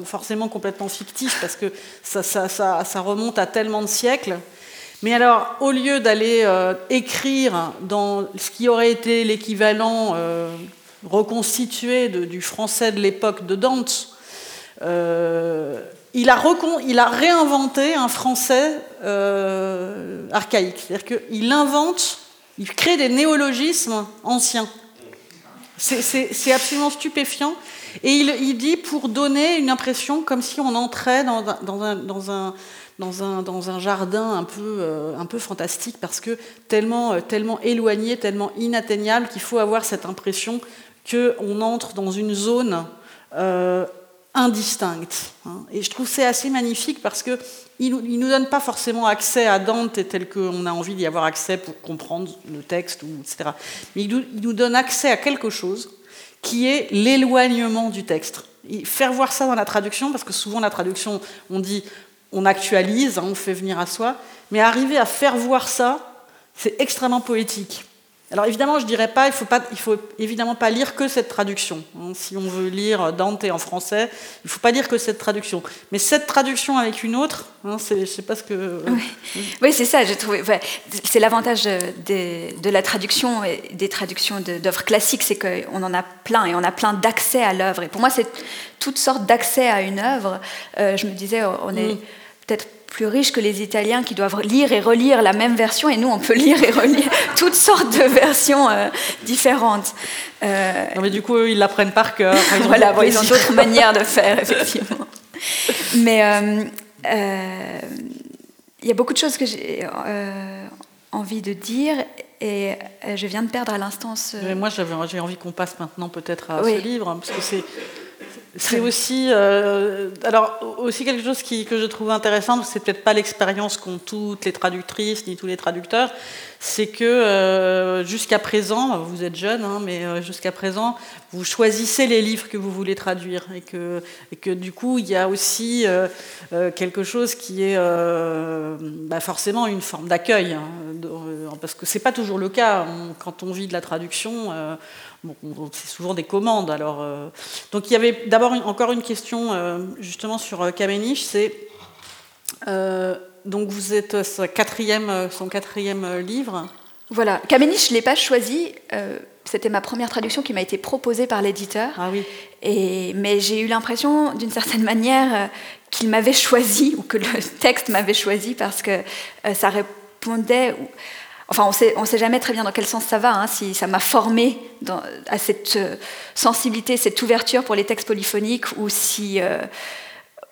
forcément complètement fictif parce que ça, remonte à tellement de siècles. Mais alors, au lieu d'aller euh, écrire dans ce qui aurait été l'équivalent euh, reconstitué du français de l'époque de Dante, euh, il, a il, a réinventé un français archaïque. C'est-à-dire qu'il invente, il crée des néologismes anciens. C'est absolument stupéfiant. Et il, dit pour donner une impression comme si on entrait dans, un, dans un, dans un, jardin un peu, euh, un peu fantastique, parce que tellement, euh, tellement éloigné, tellement inatteignable, qu'il faut avoir cette impression qu'on entre dans une zone euh, indistincte. Hein. Et je trouve c'est assez magnifique parce que il ne nous donne pas forcément accès à Dante tel qu'on a envie d'y avoir accès pour comprendre le texte, etc. Mais il nous donne accès à quelque chose qui est l'éloignement du texte. faire voir ça dans la traduction, parce que souvent la traduction, on dit, on actualise, hein, on fait venir à soi, mais arriver à faire voir ça, c'est extrêmement poétique. Alors évidemment, je dirais pas, il faut pas, il faut évidemment pas lire que cette traduction. Hein. Si on veut lire Dante en français, il faut pas lire que cette traduction. Mais cette traduction avec une autre, hein, c'est, je sais pas ce que. Oui, c'est ça. J'ai trouvé. c'est l'avantage de, la traduction et des traductions d'œuvres classiques, c'est qu'on en a plein et on a plein d'accès à l'œuvre. Et pour moi, c'est toutes sortes d'accès à une œuvre. Euh, je me disais, on est mm. peut-être plus riches que les Italiens qui doivent lire et relire la même version, et nous, on peut lire et relire toutes sortes de versions euh, différentes. Euh, non, mais du coup, ils l'apprennent par cœur. Ils voilà, ils ont d'autres manières de faire, effectivement. Mais euh, il y a beaucoup de choses que j'ai envie de dire. Et je viens de perdre à l'instant ce... moi, j'ai envie qu'on passe maintenant peut-être à ce livre, hein, parce que c'est c'est aussi, euh, alors aussi quelque chose qui, que je trouve intéressant, c'est peut-être pas l'expérience qu'ont toutes les traductrices ni tous les traducteurs, c'est que euh, jusqu'à présent, vous êtes jeune, hein, mais euh, jusqu'à présent, vous choisissez les livres que vous voulez traduire et que, et que du coup, il y a aussi quelque chose qui est bah forcément une forme d'accueil, hein, parce que c'est pas toujours le cas. Quand on vit de la traduction c'est souvent des commandes. Alors, euh, donc il y avait d'abord encore une question euh, justement sur euh, Kamenich, c'est donc vous êtes son quatrième, son quatrième livre. Voilà, Kamenich, je ne l'ai pas choisi. c'était ma première traduction qui m'a été proposée par l'éditeur. Ah oui. Et, mais j'ai eu l'impression, d'une certaine manière, qu'il m'avait choisi ou que le texte m'avait choisi parce que ça répondait Enfin, on ne sait jamais très bien dans quel sens ça va, hein, si ça m'a formé à cette euh, sensibilité, cette ouverture pour les textes polyphoniques, ou si, euh,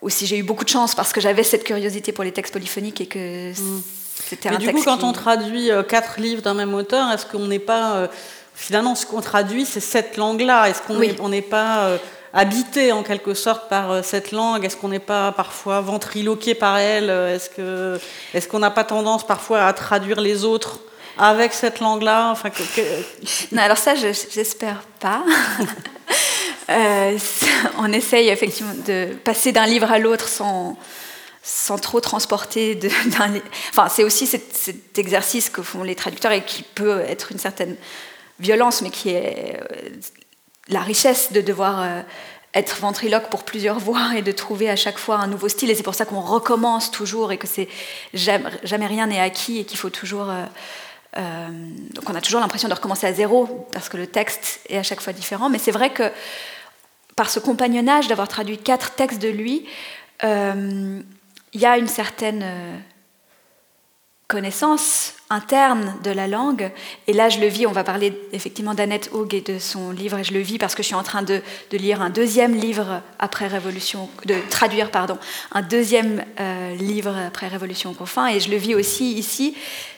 si j'ai eu beaucoup de chance parce que j'avais cette curiosité pour les textes polyphoniques et que mm. c'était un du coup, quand on traduit euh, quatre livres d'un même auteur, est-ce qu'on n'est pas finalement ce qu'on traduit, c'est cette langue-là? Est-ce qu'on n'est pas habité en quelque sorte par cette langue? Est-ce qu'on n'est pas parfois ventriloqué par elle? Est-ce qu'on est n'a pas tendance parfois à traduire les autres avec cette langue-là? Enfin, Non, alors ça, j'espère pas. Euh, on essaye effectivement de passer d'un livre à l'autre sans, sans trop transporter d'un Enfin, c'est aussi cet, exercice que font les traducteurs et qui peut être une certaine violence, mais qui est euh, la richesse de devoir euh, être ventriloque pour plusieurs voix et de trouver à chaque fois un nouveau style. Et c'est pour ça qu'on recommence toujours et que c'est jamais, jamais rien n'est acquis et qu'il faut toujours euh, donc on a toujours l'impression de recommencer à zéro parce que le texte est à chaque fois différent. Mais c'est vrai que par ce compagnonnage, d'avoir traduit quatre textes de lui, euh, il y a une certaine euh, connaissance interne de la langue. Et là, je le vis, on va parler effectivement d'Annette Haug et de son livre, et je le vis parce que je suis en train de, lire un deuxième livre après Révolution, de traduire, pardon, un deuxième livre après Révolution au confins, et je le vis aussi ici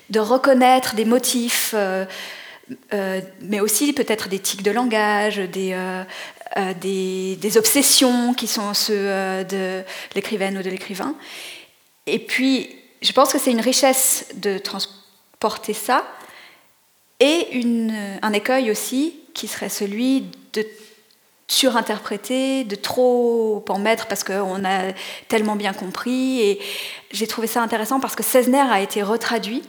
de reconnaître des motifs, euh, euh, mais aussi peut-être des tics de langage, des, euh, des, des, obsessions qui sont ceux de l'écrivaine ou de l'écrivain. Et puis, je pense que c'est une richesse de transporter ça, et une, un écueil aussi qui serait celui de surinterpréter, de trop en mettre parce qu'on a tellement bien compris. Et j'ai trouvé ça intéressant parce que Cesner a été retraduit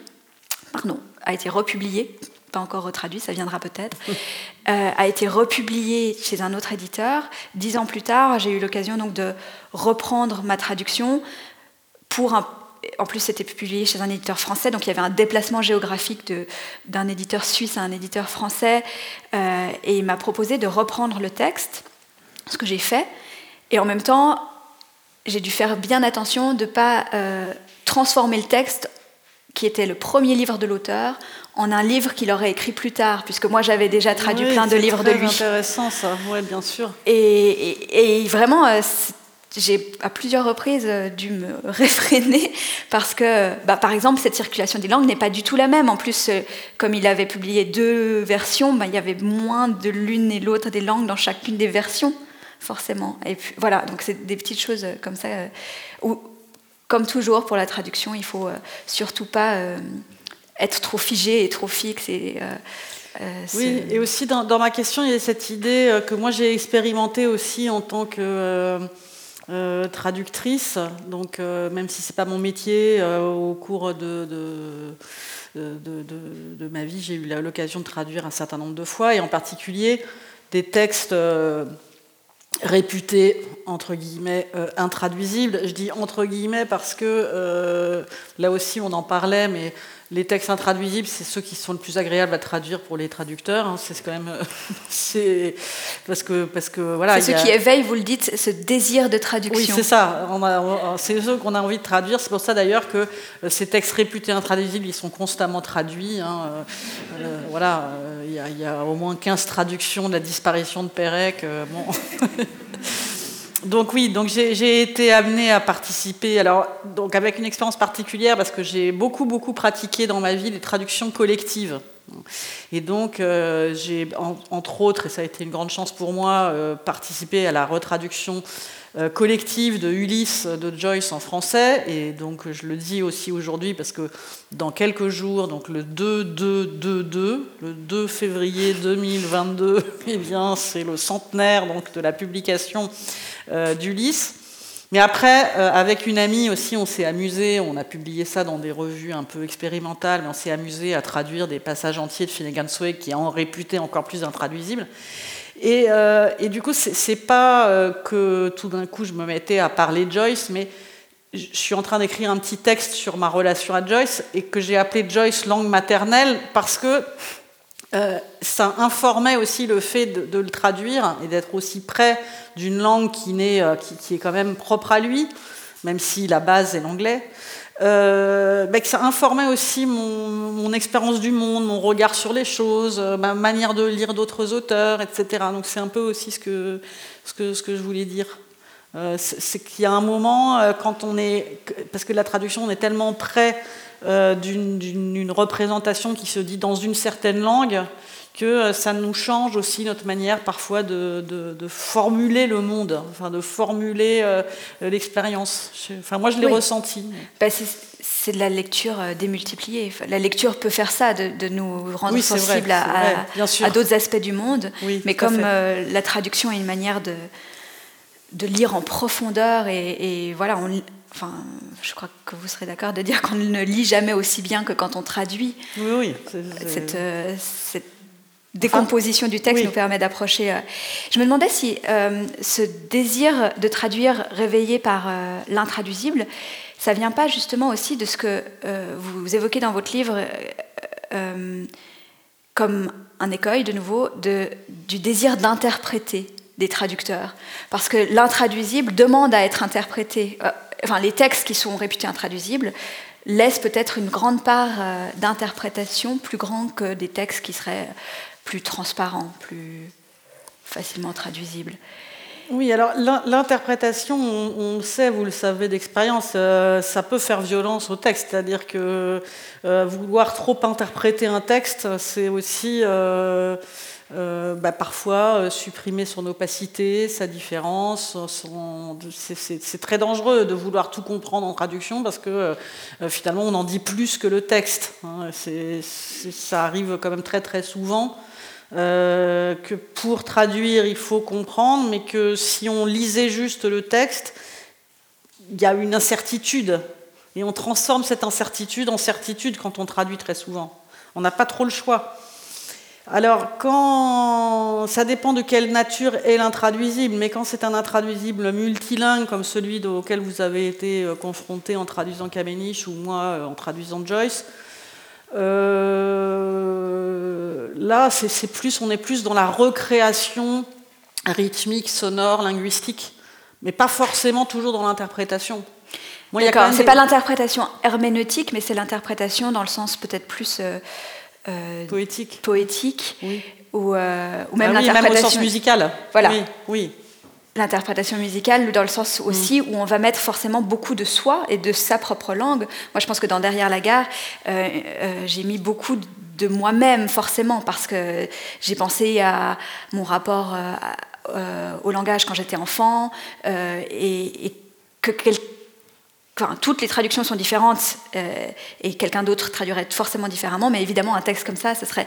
pardon, a été republié, pas encore retraduit, ça viendra peut-être, euh, a été republié chez un autre éditeur. Dix ans plus tard, j'ai eu l'occasion donc de reprendre ma traduction pour un en plus, c'était publié chez un éditeur français, donc il y avait un déplacement géographique d'un éditeur suisse à un éditeur français, euh, et il m'a proposé de reprendre le texte, ce que j'ai fait, et en même temps, j'ai dû faire bien attention de ne pas euh, transformer le texte qui était le premier livre de l'auteur, en un livre qu'il aurait écrit plus tard, puisque moi j'avais déjà traduit plein de livres de lui. C'est intéressant ça, oui, bien sûr. Et, vraiment, euh, j'ai à plusieurs reprises euh, dû me réfréner parce que, bah, par exemple, cette circulation des langues n'est pas du tout la même. En plus, euh, comme il avait publié deux versions, bah, il y avait moins de l'une et l'autre des langues dans chacune des versions, forcément. Et puis, voilà, donc c'est des petites choses comme ça où comme toujours pour la traduction, il faut euh, surtout pas euh, être trop figé et trop fixe. Et, euh, oui, et aussi dans, ma question, il y a cette idée que moi j'ai expérimentée aussi en tant que traductrice. Donc, même si c'est pas mon métier, au cours de, de, de ma vie, j'ai eu l'occasion de traduire un certain nombre de fois, et en particulier des textes réputé entre guillemets euh, intraduisible. Je dis entre guillemets parce que euh, là aussi on en parlait, mais les textes intraduisibles, c'est ceux qui sont le plus agréables à traduire pour les traducteurs. Hein. C'est quand même, c'est parce que parce que voilà. C'est ceux qui éveillent, vous le dites, ce désir de traduction. Oui, c'est ça. C'est ceux qu'on a envie de traduire. C'est pour ça d'ailleurs que euh, ces textes réputés intraduisibles, ils sont constamment traduits. Hein. voilà, il y, a, au moins 15 traductions de la disparition de Pérec. bon. Donc oui, j'ai été amenée à participer, alors donc avec une expérience particulière parce que j'ai beaucoup beaucoup pratiqué dans ma vie les traductions collectives. Et donc euh, j'ai entre autres, et ça a été une grande chance pour moi, euh, participé à la retraduction collective de Ulysse de Joyce en français. Et donc je le dis aussi aujourd'hui parce que dans quelques jours, donc le 2 2 2 2, le 2 février 2022, eh bien c'est le centenaire donc de la publication euh, d'Ulysse. Mais après, euh, avec une amie aussi, on s'est amusé, on a publié ça dans des revues un peu expérimentales, mais on s'est amusé à traduire des passages entiers de Finnegan Sway qui ont réputé encore plus intraduisibles. Et, euh, et du coup, c'est pas que tout d'un coup je me mettais à parler Joyce, mais je suis en train d'écrire un petit texte sur ma relation à Joyce et que j'ai appelé Joyce langue maternelle parce que euh, ça informait aussi le fait de, le traduire et d'être aussi près d'une langue euh, qui, est quand même propre à lui, même si la base est l'anglais. Euh, que ça informait aussi mon, expérience du monde, mon regard sur les choses, ma manière de lire d'autres auteurs, etc. Donc c'est un peu aussi ce que, ce que, ce que je voulais dire. c'est qu'il y a un moment, quand on est. Parce que la traduction, on est tellement près euh, d'une représentation qui se dit dans une certaine langue, que euh, ça nous change aussi notre manière parfois de, formuler le monde, enfin de formuler euh, l'expérience. Enfin, moi, je l'ai ressenti. Bah, c'est de la lecture démultipliée. La lecture peut faire ça, de, nous rendre sensibles à, à d'autres aspects du monde. mais comme la traduction est une manière de, de lire en profondeur et, et voilà, on, Enfin, je crois que vous serez d'accord de dire qu'on ne lit jamais aussi bien que quand on traduit. Oui, oui. Cette, euh, cette, décomposition du texte nous permet d'approcher. Euh. Je me demandais si euh, ce désir de traduire réveillé par l'intraduisible, ça vient pas justement aussi de ce que vous évoquez dans votre livre comme un écueil, de nouveau, de, du désir d'interpréter des traducteurs. Parce que l'intraduisible demande à être interprété enfin, les textes qui sont réputés intraduisibles laissent peut-être une grande part euh, d'interprétation plus grande que des textes qui seraient plus transparents, plus facilement traduisibles. Oui, alors l'interprétation, on, sait, vous le savez d'expérience, euh, ça peut faire violence au texte. C'est-à-dire que euh, vouloir trop interpréter un texte, c'est aussi euh, bah, parfois supprimer son opacité, sa différence. C'est très dangereux de vouloir tout comprendre en traduction parce que finalement on en dit plus que le texte. Hein. ça arrive quand même très très souvent. Que pour traduire, il faut comprendre, mais que si on lisait juste le texte, il y a une incertitude. Et on transforme cette incertitude en certitude quand on traduit très souvent. On n'a pas trop le choix. Alors, quand ça dépend de quelle nature est l'intraduisible, mais quand c'est un intraduisible multilingue comme celui auquel vous avez été euh, confronté en traduisant Kamenisch ou moi euh, en traduisant Joyce, euh, là, c'est plus, on est plus dans la recréation rythmique, sonore, linguistique, mais pas forcément toujours dans l'interprétation. D'accord, c'est pas l'interprétation herméneutique, mais c'est l'interprétation dans le sens peut-être plus euh, poétique, poétique ou, euh, ou, même ah l'interprétation sens musical. Voilà. Oui. L'interprétation musicale, dans le sens mm. aussi où on va mettre forcément beaucoup de soi et de sa propre langue. Moi, je pense que dans Derrière la gare, euh, j'ai mis beaucoup de moi-même, forcément, parce que j'ai pensé à mon rapport au langage quand j'étais enfant et, et que toutes les traductions sont différentes euh, et quelqu'un d'autre traduirait forcément différemment, mais évidemment, un texte comme ça, ce serait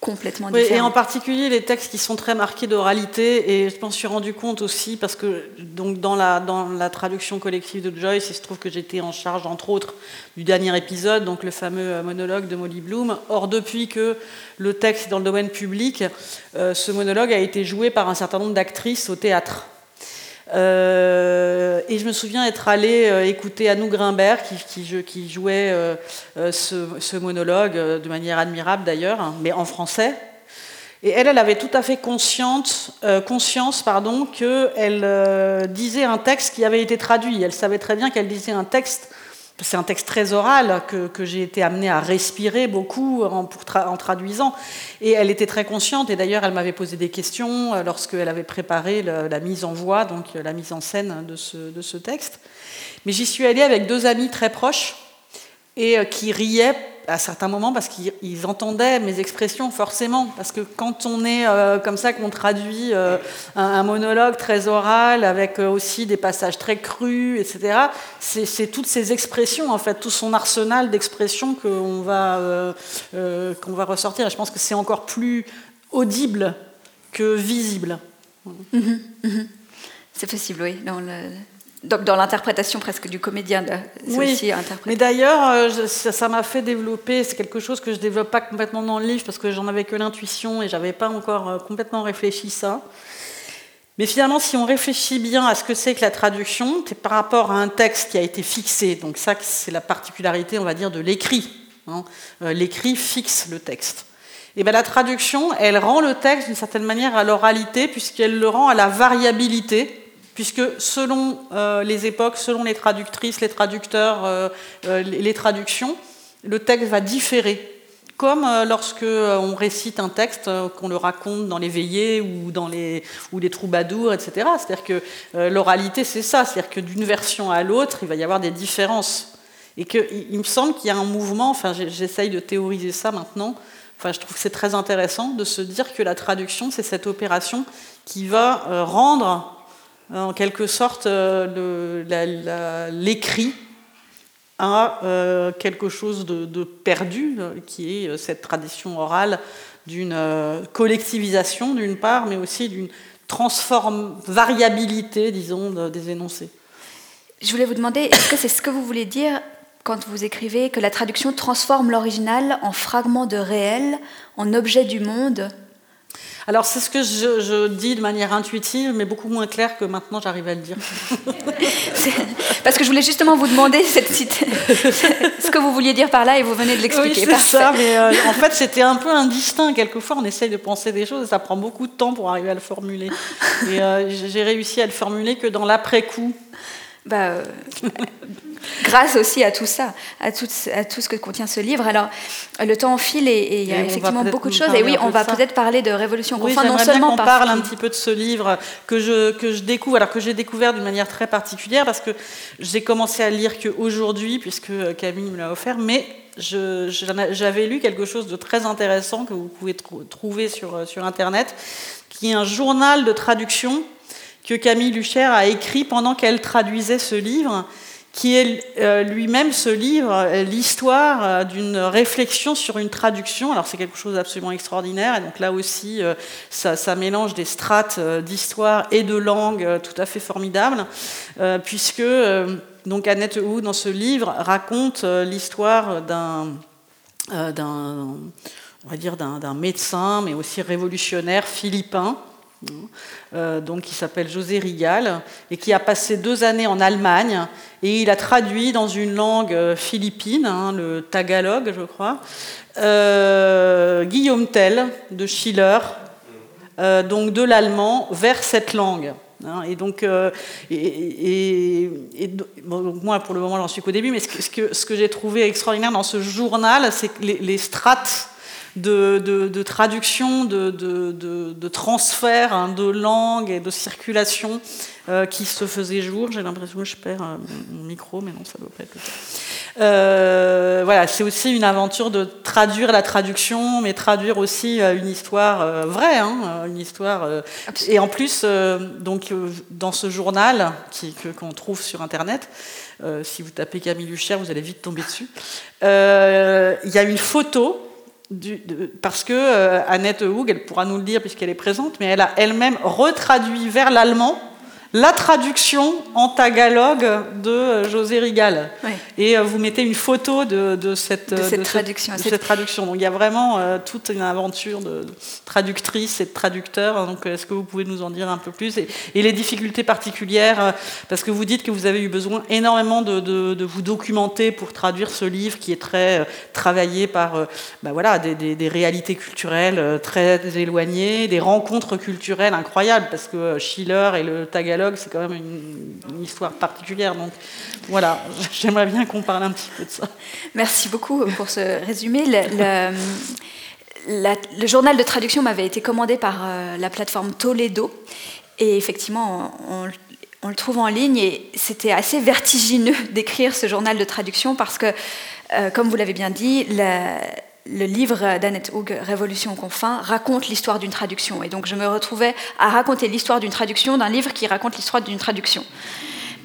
complètement différent. et en particulier les textes qui sont très marqués d'oralité, et je m'en suis rendu compte aussi parce que donc dans la, dans la traduction collective de Joyce, il se trouve que j'étais en charge, entre autres, du dernier épisode, donc le fameux euh, monologue de Molly Bloom. Or, depuis que le texte est dans le domaine public, euh, ce monologue a été joué par un certain nombre d'actrices au théâtre. Euh, et je me souviens être allée euh, écouter Anou Grimbert qui, jouait euh, ce, monologue de manière admirable d'ailleurs, hein, mais en français. Et elle, elle avait tout à fait consciente, conscience pardon, qu'elle disait un texte qui avait été traduit. Elle savait très bien qu'elle disait un texte c'est un texte très oral que, j'ai été amenée à respirer beaucoup en, traduisant. Et elle était très consciente, et d'ailleurs elle m'avait posé des questions lorsqu'elle avait préparé la mise en voix, donc la mise en scène de ce, de ce texte. Mais j'y suis allée avec deux amis très proches et qui riaient à certains moments parce qu'ils entendaient mes expressions forcément parce que quand on est euh, comme ça qu'on traduit euh, un, monologue très oral avec euh, aussi des passages très crus etc c'est toutes ces expressions en fait tout son arsenal d'expressions qu'on va qu'on va ressortir et je pense que c'est encore plus audible que visible mm-hmm. Mm-hmm. c'est possible oui donc dans l'interprétation presque du comédien, c'est aussi interprété. Mais d'ailleurs, euh, ça m'a fait développer, c'est quelque chose que je ne développe pas complètement dans le livre parce que j'en avais que l'intuition et j'avais pas encore euh, complètement réfléchi ça. Mais finalement, si on réfléchit bien à ce que c'est que la traduction, c'est par rapport à un texte qui a été fixé. Donc ça, c'est la particularité, on va dire, de l'écrit. Hein. Euh, l'écrit fixe le texte. Et bien la traduction, elle rend le texte d'une certaine manière à l'oralité, puisqu'elle le rend à la variabilité puisque selon euh, les époques, selon les traductrices, les traducteurs, euh, euh, les traductions, le texte va différer. Comme lorsque on récite un texte, qu'on le raconte dans les veillées ou dans les, ou les troubadours, etc. C'est-à-dire que l'oralité, c'est ça. C'est-à-dire que d'une version à l'autre, il va y avoir des différences. Et qu'il me semble qu'il y a un mouvement, enfin j'essaye de théoriser ça maintenant, enfin je trouve que c'est très intéressant de se dire que la traduction, c'est cette opération qui va rendre en quelque sorte euh, l'écrit à euh, quelque chose de, perdu, qui est euh, cette tradition orale d'une collectivisation d'une part, mais aussi d'une transforme variabilité, disons, des énoncés. Je voulais vous demander, est-ce que c'est ce que vous voulez dire quand vous écrivez que la traduction transforme l'original en fragment de réel, en objet du monde alors c'est ce que je, dis de manière intuitive, mais beaucoup moins claire que maintenant j'arrive à le dire. Parce que je voulais justement vous demander cette ce que vous vouliez dire par là et vous venez de l'expliquer. Oui, c'est ça, mais euh, en fait c'était un peu indistinct. Quelquefois on essaye de penser des choses et ça prend beaucoup de temps pour arriver à le formuler. Et euh, j'ai réussi à le formuler que dans l'après-coup. Bah, euh, grâce aussi à tout ça, à tout, à tout, ce que contient ce livre. Alors, le temps file et, il y a effectivement beaucoup de choses. Et oui, on va peut-être parler de Révolution oui, non seulement qu'on parle un petit peu de ce livre que je, que je découvre, alors que j'ai découvert d'une manière très particulière, parce que j'ai commencé à lire qu'aujourd'hui, puisque Camille me l'a offert, mais j'avais lu quelque chose de très intéressant que vous pouvez trouver sur, sur Internet, qui est un journal de traduction que Camille Lucher a écrit pendant qu'elle traduisait ce livre qui est euh, lui-même ce livre, euh, l'histoire euh, d'une réflexion sur une traduction. Alors c'est quelque chose d'absolument extraordinaire, et donc là aussi, ça, mélange des strates d'histoire et de langue tout à fait formidables, puisque donc Annette Hu, dans ce livre, raconte l'histoire d'un, on va dire d'un médecin, mais aussi révolutionnaire philippin, donc qui s'appelle José Rigal, et qui a passé deux années en Allemagne, et il a traduit dans une langue euh, philippine, hein, le tagalog, je crois, euh, Guillaume Tell de Schiller, donc de l'allemand vers cette langue. Hein. et donc, moi, pour le moment, j'en suis qu'au début, mais ce que, ce que, j'ai trouvé extraordinaire dans ce journal, c'est que les strates de, traduction, de, transfert hein, de langue et de circulation euh, qui se faisait jour. J'ai l'impression que je perds euh, mon micro, mais non, ça ne doit pas être le cas. Euh, voilà, c'est aussi une aventure de traduire la traduction, mais traduire aussi une histoire vraie, hein, une histoire. et en plus, donc dans ce journal qu'on trouve sur Internet, si vous tapez Camille Lucher, vous allez vite tomber dessus. Il y a une photo parce que euh, Annette Hug, elle pourra nous le dire puisqu'elle est présente, mais elle a elle-même retraduit vers l'allemand la traduction en tagalog de euh, José Rigal. Et euh, vous mettez une photo de, cette, traduction. cette traduction. Donc il y a vraiment toute une aventure de traductrice et de traducteur. Donc est-ce que vous pouvez nous en dire un peu plus et, les difficultés particulières Parce que vous dites que vous avez eu besoin énormément de, vous documenter pour traduire ce livre qui est très travaillé par bah voilà, des, des, réalités culturelles très éloignées, des rencontres culturelles incroyables, parce que Schiller et le tagalog c'est quand même une, histoire particulière. Donc voilà, j'aimerais bien qu'on parle un petit peu de ça. Merci beaucoup pour ce résumé. Le, journal de traduction m'avait été commandé par euh, la plateforme Toledo. Et effectivement, on, le trouve en ligne et c'était assez vertigineux d'écrire ce journal de traduction parce que, euh, comme vous l'avez bien dit, le livre d'Annette Hug, Révolution aux confins, raconte l'histoire d'une traduction. Et donc je me retrouvais à raconter l'histoire d'une traduction d'un livre qui raconte l'histoire d'une traduction.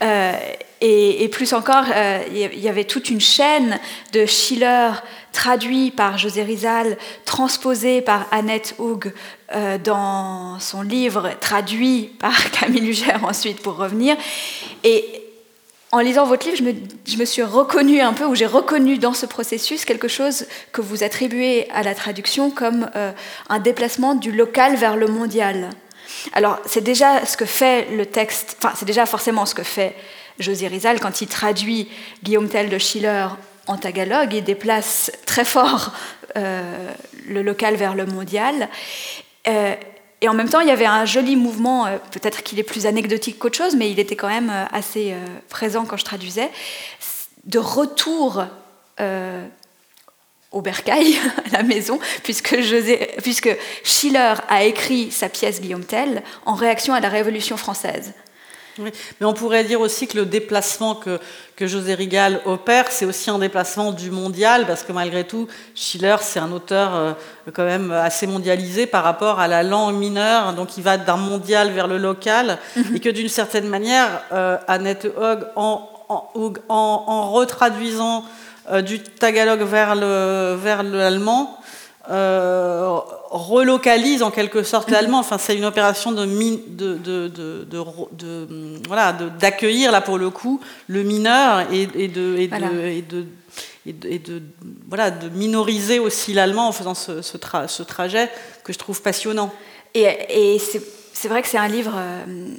Euh, et, plus encore, euh, il y avait toute une chaîne de Schiller traduit par José Rizal, transposé par Annette Hug euh, dans son livre, traduit par Camille Lugère ensuite pour revenir. Et en lisant votre livre, je me, je me suis reconnue un peu, ou j'ai reconnu dans ce processus quelque chose que vous attribuez à la traduction comme un déplacement du local vers le mondial. Alors, c'est déjà ce que fait le texte, enfin, c'est déjà forcément ce que fait José Rizal quand il traduit Guillaume Tell de Schiller en tagalog, il déplace très fort euh, le local vers le mondial. Euh, et en même temps, il y avait un joli mouvement, euh, peut-être qu'il est plus anecdotique qu'autre chose, mais il était quand même assez présent quand je traduisais, de retour au bercail, à la maison, puisque Schiller a écrit sa pièce Guillaume Tell en réaction à la Révolution française. Mais on pourrait dire aussi que le déplacement que, que José Rigal opère, c'est aussi un déplacement du mondial, parce que malgré tout, Schiller, c'est un auteur euh, quand même assez mondialisé par rapport à la langue mineure, donc il va d'un mondial vers le local, mhm. et que d'une certaine manière, euh, Annette Hogg, en, en, en retraduisant euh, du tagalog vers l'allemand vers euh, relocalise en quelque sorte l'allemand. Enfin, c'est une opération de, de, de, de voilà, d'accueillir là pour le coup le mineur et, et de, et de, et de, voilà, de minoriser aussi l'allemand en faisant ce, ce, ce, trajet que je trouve passionnant. Et, et c'est vrai que c'est un livre euh,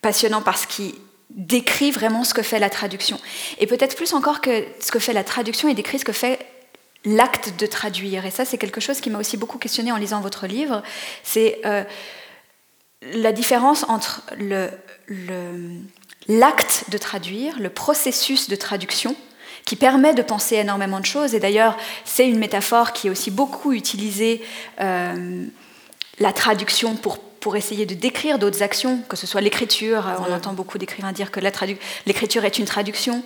passionnant parce qu'il décrit vraiment ce que fait la traduction. Et peut-être plus encore que ce que fait la traduction, il décrit ce que fait l'acte de traduire. Et ça, c'est quelque chose qui m'a aussi beaucoup questionné en lisant votre livre. C'est euh, la différence entre l'acte de traduire, le processus de traduction, qui permet de penser énormément de choses. Et d'ailleurs, c'est une métaphore qui est aussi beaucoup utilisée, euh, la traduction pour pour essayer de décrire d'autres actions, que ce soit l'écriture. On entend beaucoup d'écrivains dire que l'écriture est une traduction,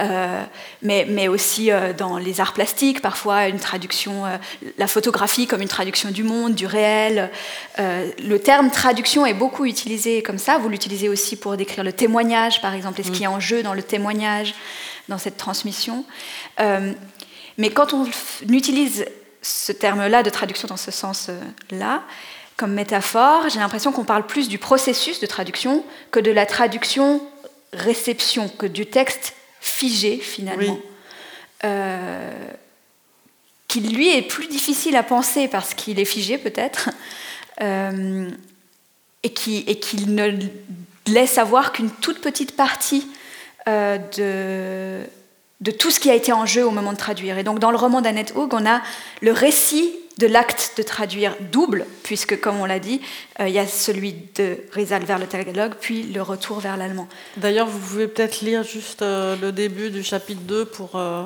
euh, mais, mais, aussi euh, dans les arts plastiques, parfois une traduction, euh, la photographie comme une traduction du monde, du réel. le terme traduction est beaucoup utilisé comme ça. Vous l'utilisez aussi pour décrire le témoignage, par exemple, et ce qui est en jeu dans le témoignage, dans cette transmission. mais quand on utilise ce terme-là de traduction dans ce sens-là, comme métaphore, j'ai l'impression qu'on parle plus du processus de traduction que de la traduction réception, que du texte figé finalement. Euh, qui lui est plus difficile à penser parce qu'il est figé peut-être, euh, et qu'il qui ne laisse avoir qu'une toute petite partie euh, de, de tout ce qui a été en jeu au moment de traduire. Et donc dans le roman d'Annette Hug, on a le récit de l'acte de traduire double, puisque, comme on l'a dit, euh, il y a celui de Rizal vers le tagalog, puis le retour vers l'allemand. D'ailleurs, vous pouvez peut-être lire juste euh, le début du chapitre 2 pour... Euh,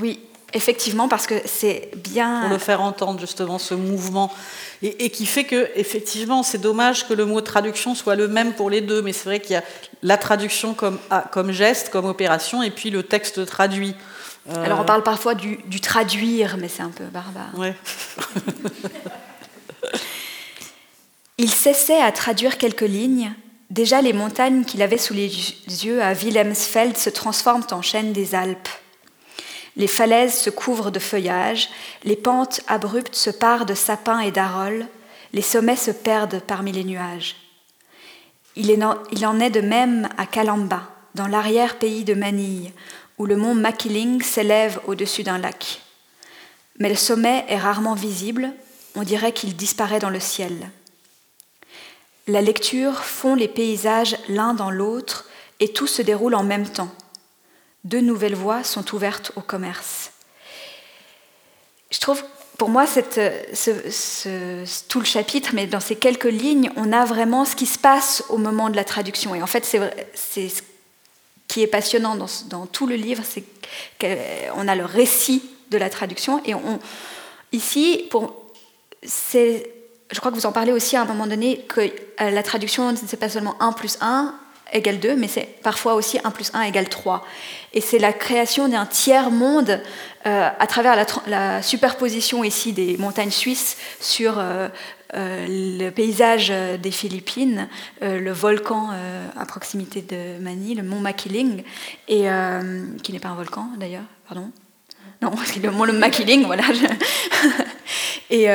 oui, effectivement, parce que c'est bien... Pour le faire entendre, justement, ce mouvement. Et, qui fait que, effectivement, c'est dommage que le mot traduction soit le même pour les deux, mais c'est vrai qu'il y a la traduction comme, comme geste, comme opération, et puis le texte traduit. Euh, Alors on parle parfois du, traduire, mais c'est un peu barbare. Il cessait à traduire quelques lignes. Déjà les montagnes qu'il avait sous les yeux à Wilhelmsfeld se transforment en chaînes des Alpes. Les falaises se couvrent de feuillage, les pentes abruptes se parent de sapins et d'aroles, les sommets se perdent parmi les nuages. Il en est de même à Kalamba, dans l'arrière-pays de Manille, où le mont Makiling s'élève au-dessus d'un lac. Mais le sommet est rarement visible, on dirait qu'il disparaît dans le ciel. La lecture fond les paysages l'un dans l'autre et tout se déroule en même temps. Deux nouvelles voies sont ouvertes au commerce. Je trouve pour moi, cette, tout le chapitre, mais dans ces quelques lignes, on a vraiment ce qui se passe au moment de la traduction. Et en fait, c'est ce qui est passionnant dans, tout le livre, c'est qu'on a le récit de la traduction. Et ici, je crois que vous en parlez aussi à un moment donné, que euh, la traduction, ce n'est pas seulement 1 plus 1 égale 2, mais c'est parfois aussi 1 plus 1 égale 3. Et c'est la création d'un tiers-monde euh, à travers la, superposition ici des montagnes suisses sur euh, le paysage des Philippines, le volcan à proximité de Manille, le mont Makiling, et, qui n'est pas un volcan d'ailleurs, pardon. Non, le mont le Makiling, voilà. et,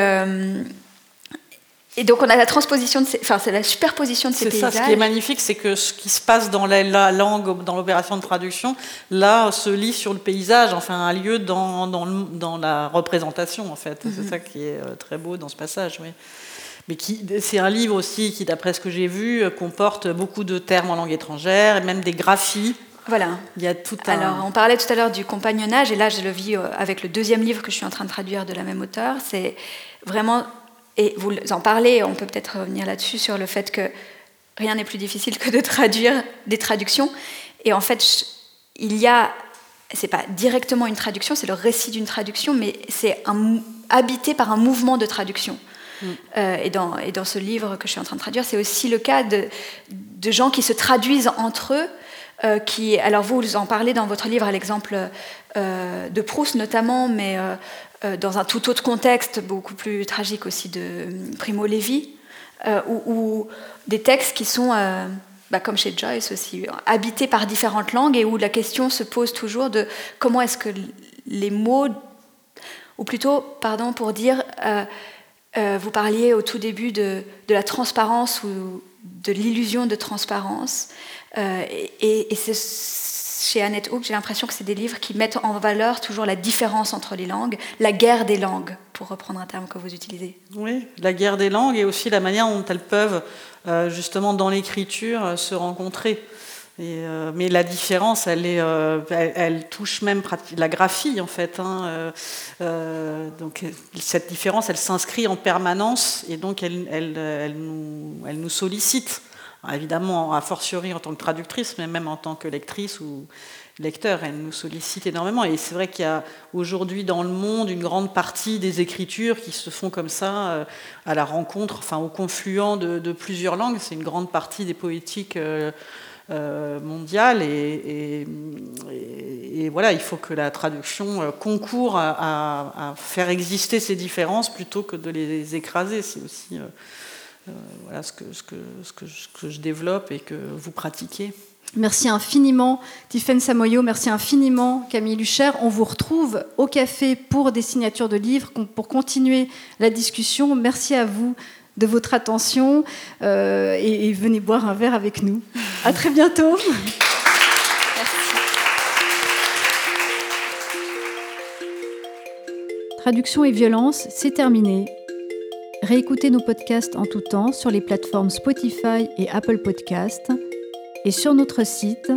et donc on a la transposition, de ces, enfin c'est la superposition de ces paysages. C'est ça, ce qui est magnifique, c'est que ce qui se passe dans la, langue, dans l'opération de traduction, là se lit sur le paysage, enfin un lieu dans, dans, dans la représentation en fait. C'est mhm. ça qui est euh, très beau dans ce passage, oui. Mais c'est un livre aussi qui, d'après ce que j'ai vu, euh, comporte beaucoup de termes en langue étrangère et même des graphies. Voilà. Il y a tout un... Alors, on parlait tout à l'heure du compagnonnage, et là, je le vis euh, avec le deuxième livre que je suis en train de traduire de la même auteur. C'est vraiment et vous en parlez, on peut peut-être revenir là-dessus, sur le fait que rien n'est plus difficile que de traduire des traductions. Et en fait, il y a, c'est pas directement une traduction, c'est le récit d'une traduction, mais c'est habité par un mouvement de traduction. Mm. Euh, et, dans, et, dans, ce livre que je suis en train de traduire, c'est aussi le cas de, de, gens qui se traduisent entre eux. Euh, alors vous, en parlez dans votre livre à l'exemple euh, de Proust notamment, mais euh, dans un tout autre contexte, beaucoup plus tragique aussi, de Primo Levi, ou, des textes qui sont, bah, comme chez Joyce aussi, habités par différentes langues et où la question se pose toujours de comment est-ce que les mots, ou plutôt, pardon, pour dire, vous parliez au tout début de, la transparence ou de l'illusion de transparence, et, et c'est chez Annette Hook, j'ai l'impression que c'est des livres qui mettent en valeur toujours la différence entre les langues, la guerre des langues, pour reprendre un terme que vous utilisez. Oui, la guerre des langues et aussi la manière dont elles peuvent, euh, justement, dans l'écriture, euh, se rencontrer. Euh, mais la différence, elle, est, elle, touche même la graphie, en fait. Hein, donc, cette différence, elle s'inscrit en permanence et donc elle nous sollicite évidemment, a fortiori en tant que traductrice, mais même en tant que lectrice ou lecteur, elle nous sollicite énormément. Et c'est vrai qu'il y a aujourd'hui dans le monde une grande partie des écritures qui se font comme ça, euh, à la rencontre, enfin au confluent de, plusieurs langues. C'est une grande partie des poétiques. Euh, euh, mondiales et, voilà, il faut que la traduction concourt à, faire exister ces différences plutôt que de les écraser. C'est aussi euh, voilà ce que, ce, que, ce, que, ce que je développe et que vous pratiquez. Merci infiniment Tiffaine Samoyo, merci infiniment Camille Lucher. On vous retrouve au café pour des signatures de livres, pour continuer la discussion. Merci à vous de votre attention euh, et, et, venez boire un verre avec nous. À très bientôt. Traduction et violence, c'est terminé. Réécoutez nos podcasts en tout temps sur les plateformes Spotify et Apple Podcasts et sur notre site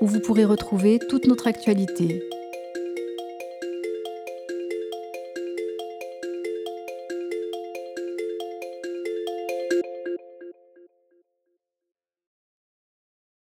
où vous pourrez retrouver toute notre actualité.